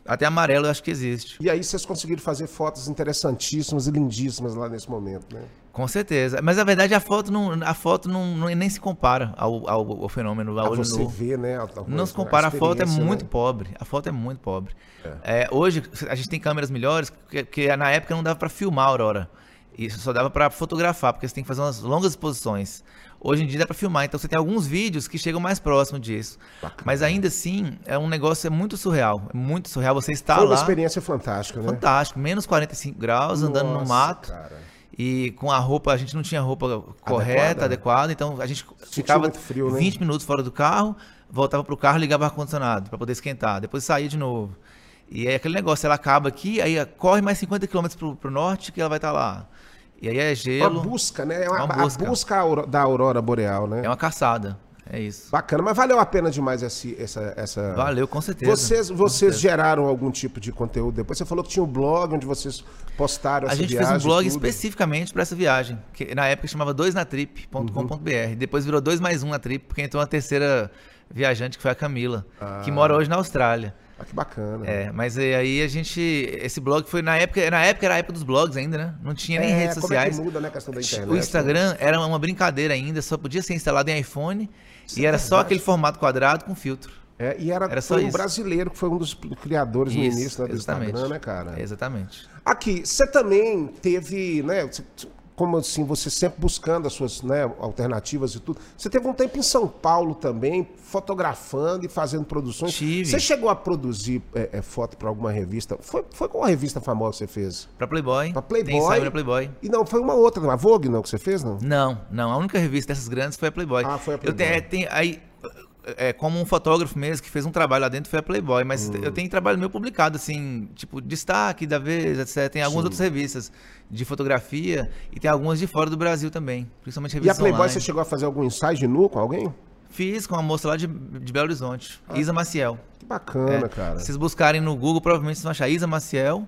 até amarelo eu acho que existe. E aí vocês conseguiram fazer fotos interessantíssimas e lindíssimas lá nesse momento, né? Com certeza. Mas a verdade a foto não, a foto não, não nem se compara ao, ao, ao fenômeno. Ao a você nu. vê, né? não se compara. A, a foto é muito né? pobre. A foto é muito pobre. É. É, hoje a gente tem câmeras melhores, porque, porque na época não dava para filmar a aurora. Isso só dava para fotografar, porque você tem que fazer umas longas exposições. Hoje em dia dá para filmar, então você tem alguns vídeos que chegam mais próximo disso. Bacana. Mas ainda assim, é um negócio é muito surreal. É muito surreal você estar lá. Foi uma experiência fantástica, né? Fantástico. Menos 45 graus, Nossa, andando no mato. Cara. E com a roupa, a gente não tinha roupa correta, adequada, adequada então a gente ficava frio, 20 né? minutos fora do carro, voltava pro carro, ligava o ar-condicionado para poder esquentar, depois saía de novo. E aí aquele negócio, ela acaba aqui, aí corre mais 50 quilômetros pro, pro norte que ela vai estar lá. E aí é gelo. Uma busca, né? É uma, Uma a busca. busca auro- da aurora boreal, né? É uma caçada. É isso. Bacana, mas valeu a pena demais esse, essa, essa... Valeu, com certeza. Vocês, vocês certeza. geraram algum tipo de conteúdo depois? Você falou que tinha um blog onde vocês postaram A essa gente viagem. fez um blog tudo. especificamente para essa viagem, que na época chamava doisnatrip.com.br. Depois virou dois mais um na trip, porque entrou uma terceira viajante que foi a Camila, que mora hoje na Austrália. Ah, que bacana. É, mas aí a gente. Esse blog foi na época. Na época era a época dos blogs ainda, né? Não tinha nem É, redes como sociais. é muda, né, a questão da internet? O Instagram era uma brincadeira ainda, só podia ser instalado em iPhone Isso e é era só verdade. aquele formato quadrado com filtro. É, e era, Era só um isso. brasileiro que foi um dos criadores no Isso, início né, do exatamente. Instagram, né, cara? Exatamente. Aqui, você também teve, né? Como assim, você sempre buscando as suas né, alternativas e tudo. Você teve um tempo em São Paulo também, fotografando e fazendo produções. Tive. Você chegou a produzir é, é, foto para alguma revista? Foi, foi qual revista famosa que você fez? Pra Playboy. Pra Playboy? Tem ensaio Playboy. E não, foi uma outra, a Vogue não que você fez, não? Não, não. A única revista dessas grandes foi a Playboy. Ah, foi a Eu Playboy. tenho, é, tem- aí, é, como um fotógrafo mesmo que fez um trabalho lá dentro foi a Playboy, mas Hum. eu tenho trabalho meu publicado, assim, tipo, destaque da vez, etc. Tem algumas outras revistas de fotografia e tem algumas de fora do Brasil também, principalmente E a revistas Playboy online. você chegou a fazer algum ensaio de nu com alguém? Fiz com uma moça lá de, de Belo Horizonte, Isa Maciel. Que bacana, É, cara. Se vocês buscarem no Google, provavelmente vocês vão achar Isa Maciel,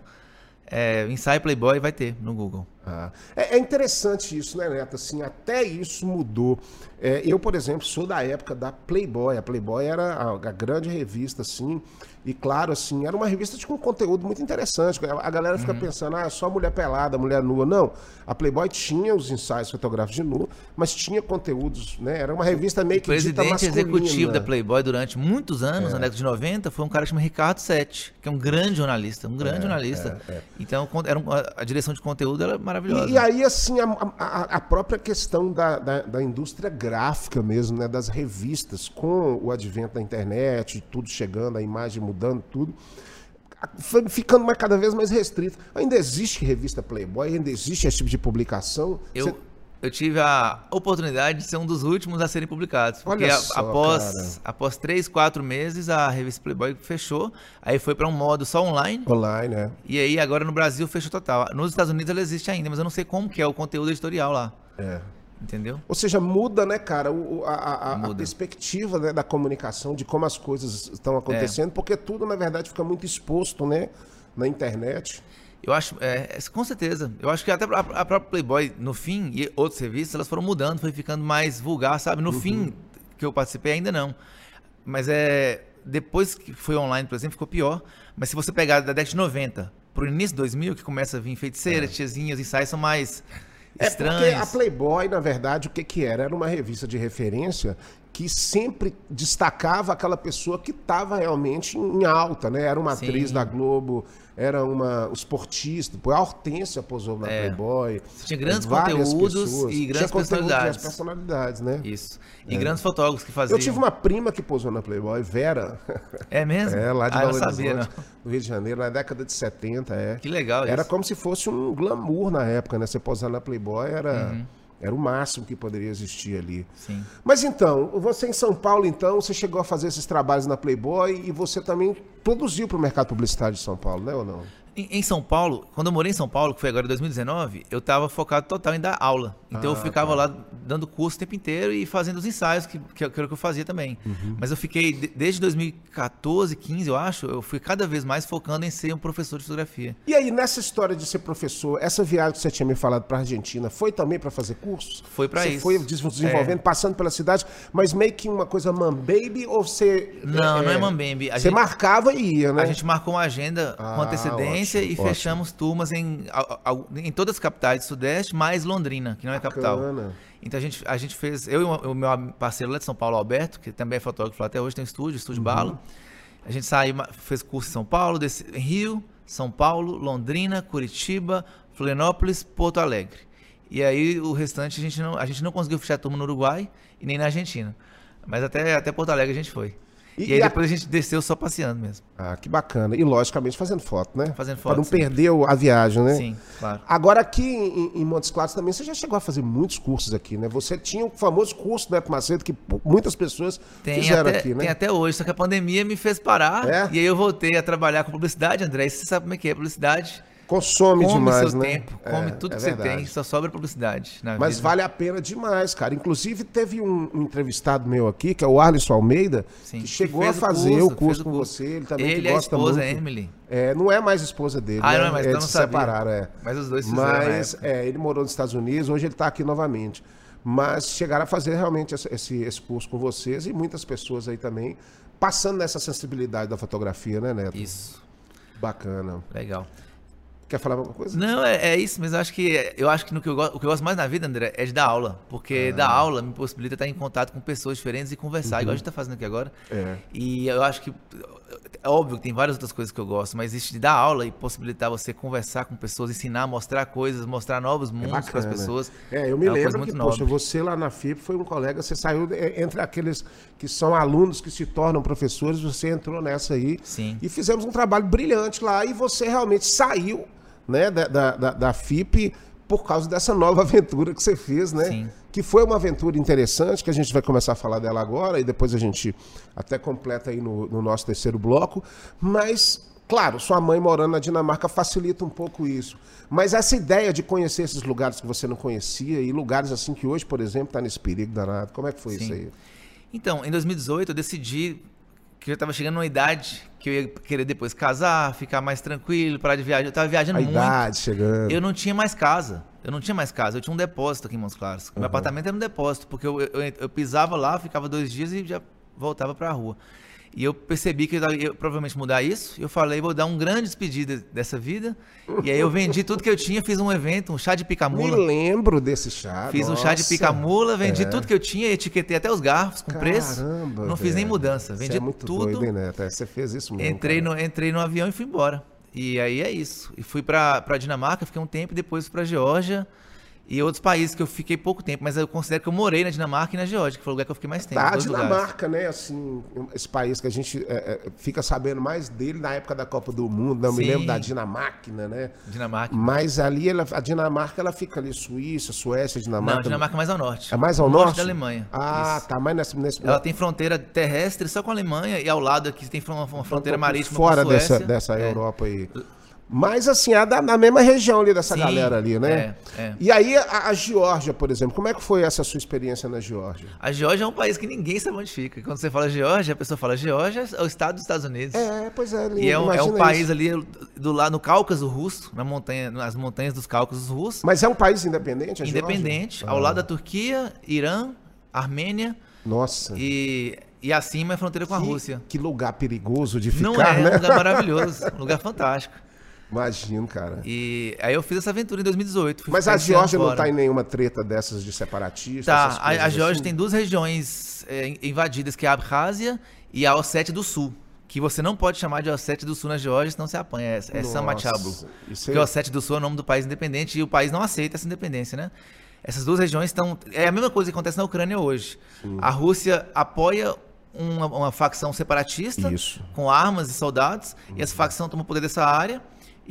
é, ensaio Playboy, vai ter no Google. Ah, é, é interessante isso, né, Neto? Assim, até isso mudou. É, eu, por exemplo, sou da época da Playboy. A Playboy era a, a grande revista, assim. E claro, assim, era uma revista com conteúdo muito interessante. A, galera fica pensando, ah, só mulher pelada, mulher nua. Não. A Playboy tinha os ensaios fotográficos de nu, mas tinha conteúdos, né? Era uma revista meio O que dita presidente executivo da Playboy durante muitos anos, É. na década de 90, foi um cara que chama Ricardo Sete, que é um grande jornalista, um grande jornalista. Então, con- era um- a- a direção de conteúdo era maravilhosa. E, e aí, assim, a, a- a própria questão da, da, da indústria gráfica mesmo, né? Das revistas, com o advento da internet, tudo chegando, a imagem mudando, tudo. ficando mais, cada vez mais restrito. Ainda existe revista Playboy, ainda existe esse tipo de publicação. Eu, eu tive a oportunidade de ser um dos últimos a serem publicados. Porque Olha só, após, cara. após três, quatro meses, a revista Playboy fechou. Aí foi para um modo só online. Online, né? E aí agora no Brasil fechou total. Nos Estados Unidos ela existe ainda, mas eu não sei como que é o conteúdo editorial lá. É. Entendeu? Ou seja, muda, né, cara, o- a, a- a perspectiva né, da comunicação, de como as coisas estão acontecendo, porque tudo, na verdade, fica muito exposto, né, na internet. Eu acho, é, é, com certeza. Eu acho que até a, a própria Playboy, no fim, e outros revistas, elas foram mudando, foi ficando mais vulgar, sabe? No fim que eu participei, ainda não. Mas é. Depois que foi online, por exemplo, ficou pior. Mas se você pegar da década de 90 pro início de 2000, que começa a vir feiticeira, tiazinhas, ensaios são mais É porque a estranhos. Playboy, na verdade, o que que era? Era uma revista de referência que sempre destacava aquela pessoa que estava realmente em alta, né? Era uma Sim. atriz da Globo, era uma esportista, depois a Hortência posou na Playboy. Tinha grandes várias conteúdos pessoas. e grandes Tinha personalidades. das personalidades, né? Isso. E grandes fotógrafos que faziam. Eu tive uma prima que posou na Playboy, Vera. É mesmo? É, lá de ah, Belo sabia, Horizonte, não. no Rio de Janeiro, na década de 70, é. Que legal Era isso. como se fosse um glamour na época, né? Você posar na Playboy era, Uhum. Era o máximo que poderia existir ali. Sim. Mas então, você em São Paulo, então, você chegou a fazer esses trabalhos na Playboy e você também produziu para o mercado publicitário de São Paulo, né ou não? Em, São Paulo, quando eu morei em São Paulo, que foi agora em 2019, eu estava focado total em dar aula. Então eu Ah, ficava tá. lá dando curso o tempo inteiro e fazendo os ensaios, que, que, que era o que eu fazia também. Uhum. Mas eu fiquei, de- desde 2014, 15, eu acho, eu fui cada vez mais focando em ser um professor de fotografia. E aí, nessa história de ser professor, essa viagem que você tinha me falado para Argentina, foi também para fazer cursos? Foi você isso. foi des- desenvolvendo, passando pela cidade, mas meio que uma coisa man baby ou você... Não, não é mambembe. A Você gente- marcava e ia, né? A gente marcou uma agenda Ah, com antecedência ótimo, e ótimo. fechamos turmas em, em todas as capitais do Sudeste, mais Londrina, que não é capital. Bacana. Então a gente, a gente fez, eu e o meu parceiro lá de São Paulo, Alberto, que também é fotógrafo até hoje, tem um estúdio, estúdio Balo. A gente saiu, fez curso em São Paulo, desce- em Rio, São Paulo, Londrina, Curitiba, Florianópolis, Porto Alegre. E aí o restante a gente não, a gente não conseguiu fechar turma no Uruguai e nem na Argentina. Mas até, até Porto Alegre a gente foi. E, e aí a... depois a gente desceu só passeando mesmo. Ah, que bacana. E logicamente fazendo foto, né? Fazendo foto. Para não sim. perder a viagem, né? Sim, claro. Agora aqui em, em, Montes Claros também, você já chegou a fazer muitos cursos aqui, né? Você tinha o famoso curso do Neto Macedo que muitas pessoas tem fizeram até, aqui, né? Tem até hoje, só que a pandemia me fez parar. É? E aí eu voltei a trabalhar com publicidade, André. E você sabe como é que é publicidade? Consome come demais, seu né? tempo, come É, tudo é que verdade. você tem, só sobra publicidade. Mas vida. vale a pena demais, cara. Inclusive, teve um, um entrevistado meu aqui, que é o Arlisson Almeida, Sim, que que chegou a fez o fazer curso, o curso com curso. você. Ele também Ele que e a gosta esposa, muito. Emily. É, não é mais esposa dele. Ah, né? não é mais, então Eles não se sabia. separaram, é. Mas os dois na Mas é, ele morou nos Estados Unidos, hoje ele está aqui novamente. Mas chegaram a fazer realmente esse, esse, esse curso com vocês e muitas pessoas aí também passando nessa sensibilidade da fotografia, né, Neto? Isso, Bacana. legal. Quer falar alguma coisa? Não, é, é isso, mas eu acho que eu acho que no que eu, go- o que eu gosto mais na vida, André, é de dar aula. Porque dar aula me possibilita estar em contato com pessoas diferentes e conversar, igual a gente está fazendo aqui agora. É. E eu acho que é óbvio que tem várias outras coisas que eu gosto, mas existe de dar aula e possibilitar você conversar com pessoas, ensinar, mostrar coisas, mostrar novos mundos para as pessoas. É, eu me coisa lembro muito que, poxa, você lá na FIP foi um colega, você saiu é, entre aqueles que são alunos que se tornam professores, você entrou nessa aí. Sim. E fizemos um trabalho brilhante lá e você realmente saiu né, da, da, da, FIP por causa dessa nova aventura que você fez, né? Sim. Que foi uma aventura interessante, que a gente vai começar a falar dela agora, e depois a gente até completa aí no, no nosso terceiro bloco. Mas, claro, sua mãe morando na Dinamarca facilita um pouco isso. Mas essa ideia de conhecer esses lugares que você não conhecia, e lugares assim que hoje, por exemplo, está nesse perigo danado, como é que foi Sim. isso aí? Então, em 2018, eu decidi que eu estava chegando numa idade que eu ia querer depois casar, ficar mais tranquilo, parar de viajar. Eu estava viajando A muito. idade chegando. Eu não tinha mais casa. Eu não tinha mais casa. Eu tinha um depósito aqui em Montes Claros. Meu apartamento era um depósito, porque eu, eu, eu pisava lá, ficava dois dias e já voltava para a rua. E eu percebi que eu ia provavelmente mudar isso. Eu falei, vou dar um grande despedida dessa vida. E aí eu vendi tudo que eu tinha, fiz um evento, um chá de Me picamula. lembro desse chá. Fiz um chá de nossa. picamula, vendi É. tudo que eu tinha, etiquetei até os garfos com preço. Caramba, Não fiz nem velho. mudança, Você vendi é muito tudo. doido, hein, Neto? É, Você fez isso mesmo. Entrei cara. no, entrei no avião e fui embora. E aí é isso. E fui pra Dinamarca, fiquei um tempo, e depois fui pra Geórgia e outros países que eu fiquei pouco tempo, mas eu considero que eu morei na Dinamarca e na Geórgia, que foi o lugar que eu fiquei mais tempo. Tá, a dois lugares. Dinamarca, né, assim, esse país que a gente é, é, fica sabendo mais dele na época da Copa do Mundo, né? Eu me Sim. lembro da Dinamarca, né? Dinamarca. Mas ali, ela- a Dinamarca, ela fica ali, Suíça, Suécia, Dinamarca. Não, Dinamarca é mais ao norte. É mais ao norte? da Alemanha. Ah, Isso. tá, mas nesse... nesse Ela tem fronteira terrestre só com a Alemanha e ao lado aqui tem uma, fronteira marítima fora com a Suécia. dessa, dessa É. Europa aí. Mas, assim, da, na mesma região ali dessa Sim, galera ali, né? é, é. E aí, a, a Geórgia, por exemplo, como é que foi essa sua experiência na Geórgia? A Geórgia é um país que ninguém sabe onde fica. Quando você fala Geórgia, a pessoa fala Geórgia é o estado dos Estados Unidos. É, pois é. E é um, é um país isso. ali do lado no Cáucaso russo, na montanha, nas montanhas dos Cáucasos russos, Mas é um país independente, a Geórgia? independente, Ah, ao lado da Turquia, Irã, Armênia Nossa. e, e acima é fronteira com a que, Rússia. Que lugar perigoso de ficar, Não é, é né? um lugar maravilhoso, um lugar fantástico. Imagino, cara. E aí eu fiz essa aventura em 2018. fui Mas a Geórgia não tá em nenhuma treta dessas de separatistas? Tá, a, a Geórgia assim? tem duas regiões é, invadidas, que é a Abkhazia e a Ossétia do Sul. Que você não pode chamar de Ossétia do Sul na Geórgia, senão você apanha. É, é Samachablu. isso Porque a Ossétia do Sul é o nome do país independente e o país não aceita essa independência, né? Essas duas regiões estão. É a mesma coisa que acontece na Ucrânia hoje. A Rússia apoia uma, uma facção separatista Isso. Uhum. com armas e soldados, e essa facção toma o poder dessa área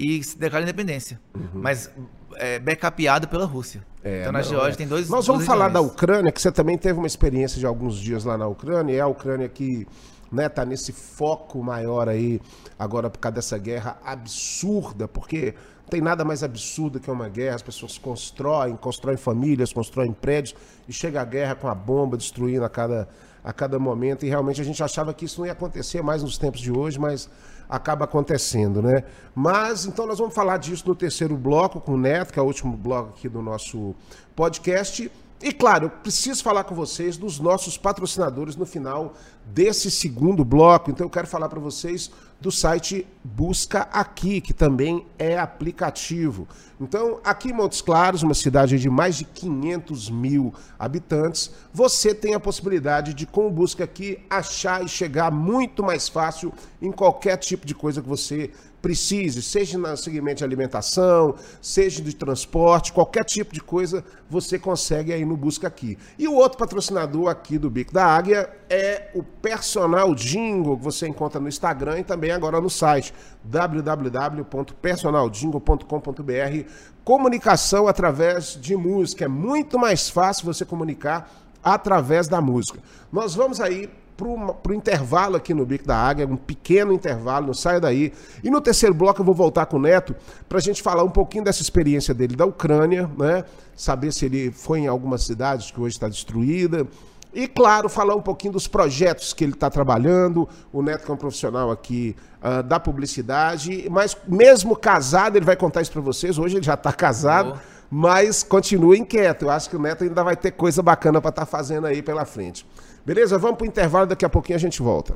e se declara independência. Mas é backupeada pela Rússia. Uhum. É, então na não, Geórgia é. tem dois. Nós vamos falar da regiões. Ucrânia, que você também teve uma experiência de alguns dias lá na Ucrânia, e é a Ucrânia que né, tá nesse foco maior aí, agora por causa dessa guerra absurda, porque não tem nada mais absurdo que uma guerra, as pessoas constroem, constroem famílias, constroem prédios, e chega a guerra com a bomba destruindo a cada, a cada momento, e realmente a gente achava que isso não ia acontecer mais nos tempos de hoje, mas acaba acontecendo, né? Mas então nós vamos falar disso no terceiro bloco com o Neto, que é o último bloco aqui do nosso podcast. E claro, eu preciso falar com vocês dos nossos patrocinadores no final desse segundo bloco. Então eu quero falar para vocês do site Busca Aqui, que também é aplicativo. Então, aqui em Montes Claros, uma cidade de mais de 500 mil habitantes, você tem a possibilidade de, com o Busca Aqui, achar e chegar muito mais fácil em qualquer tipo de coisa que você precise, seja no segmento de alimentação, seja de transporte, qualquer tipo de coisa, você consegue aí no Busca Aqui. E o outro patrocinador aqui do Bico da Águia é o Personal Jingle, que você encontra no Instagram e também agora no site www.personaldingle.com.br. Comunicação através de música. É muito mais fácil você comunicar através da música. Nós vamos aí para o intervalo aqui no Bico da Águia, um pequeno intervalo, não saia daí. E no terceiro bloco eu vou voltar com o Neto para a gente falar um pouquinho dessa experiência dele da Ucrânia, né? Saber se ele foi em algumas cidades que hoje está destruída. E, claro, falar um pouquinho dos projetos que ele está trabalhando. O Neto que é um profissional aqui uh, da publicidade, mas mesmo casado, ele vai contar isso para vocês. Hoje ele já está casado, oh. mas continua inquieto. Eu acho que o Neto ainda vai ter coisa bacana para estar tá fazendo aí pela frente. Beleza? Vamos para o intervalo, daqui a pouquinho a gente volta.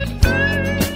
Música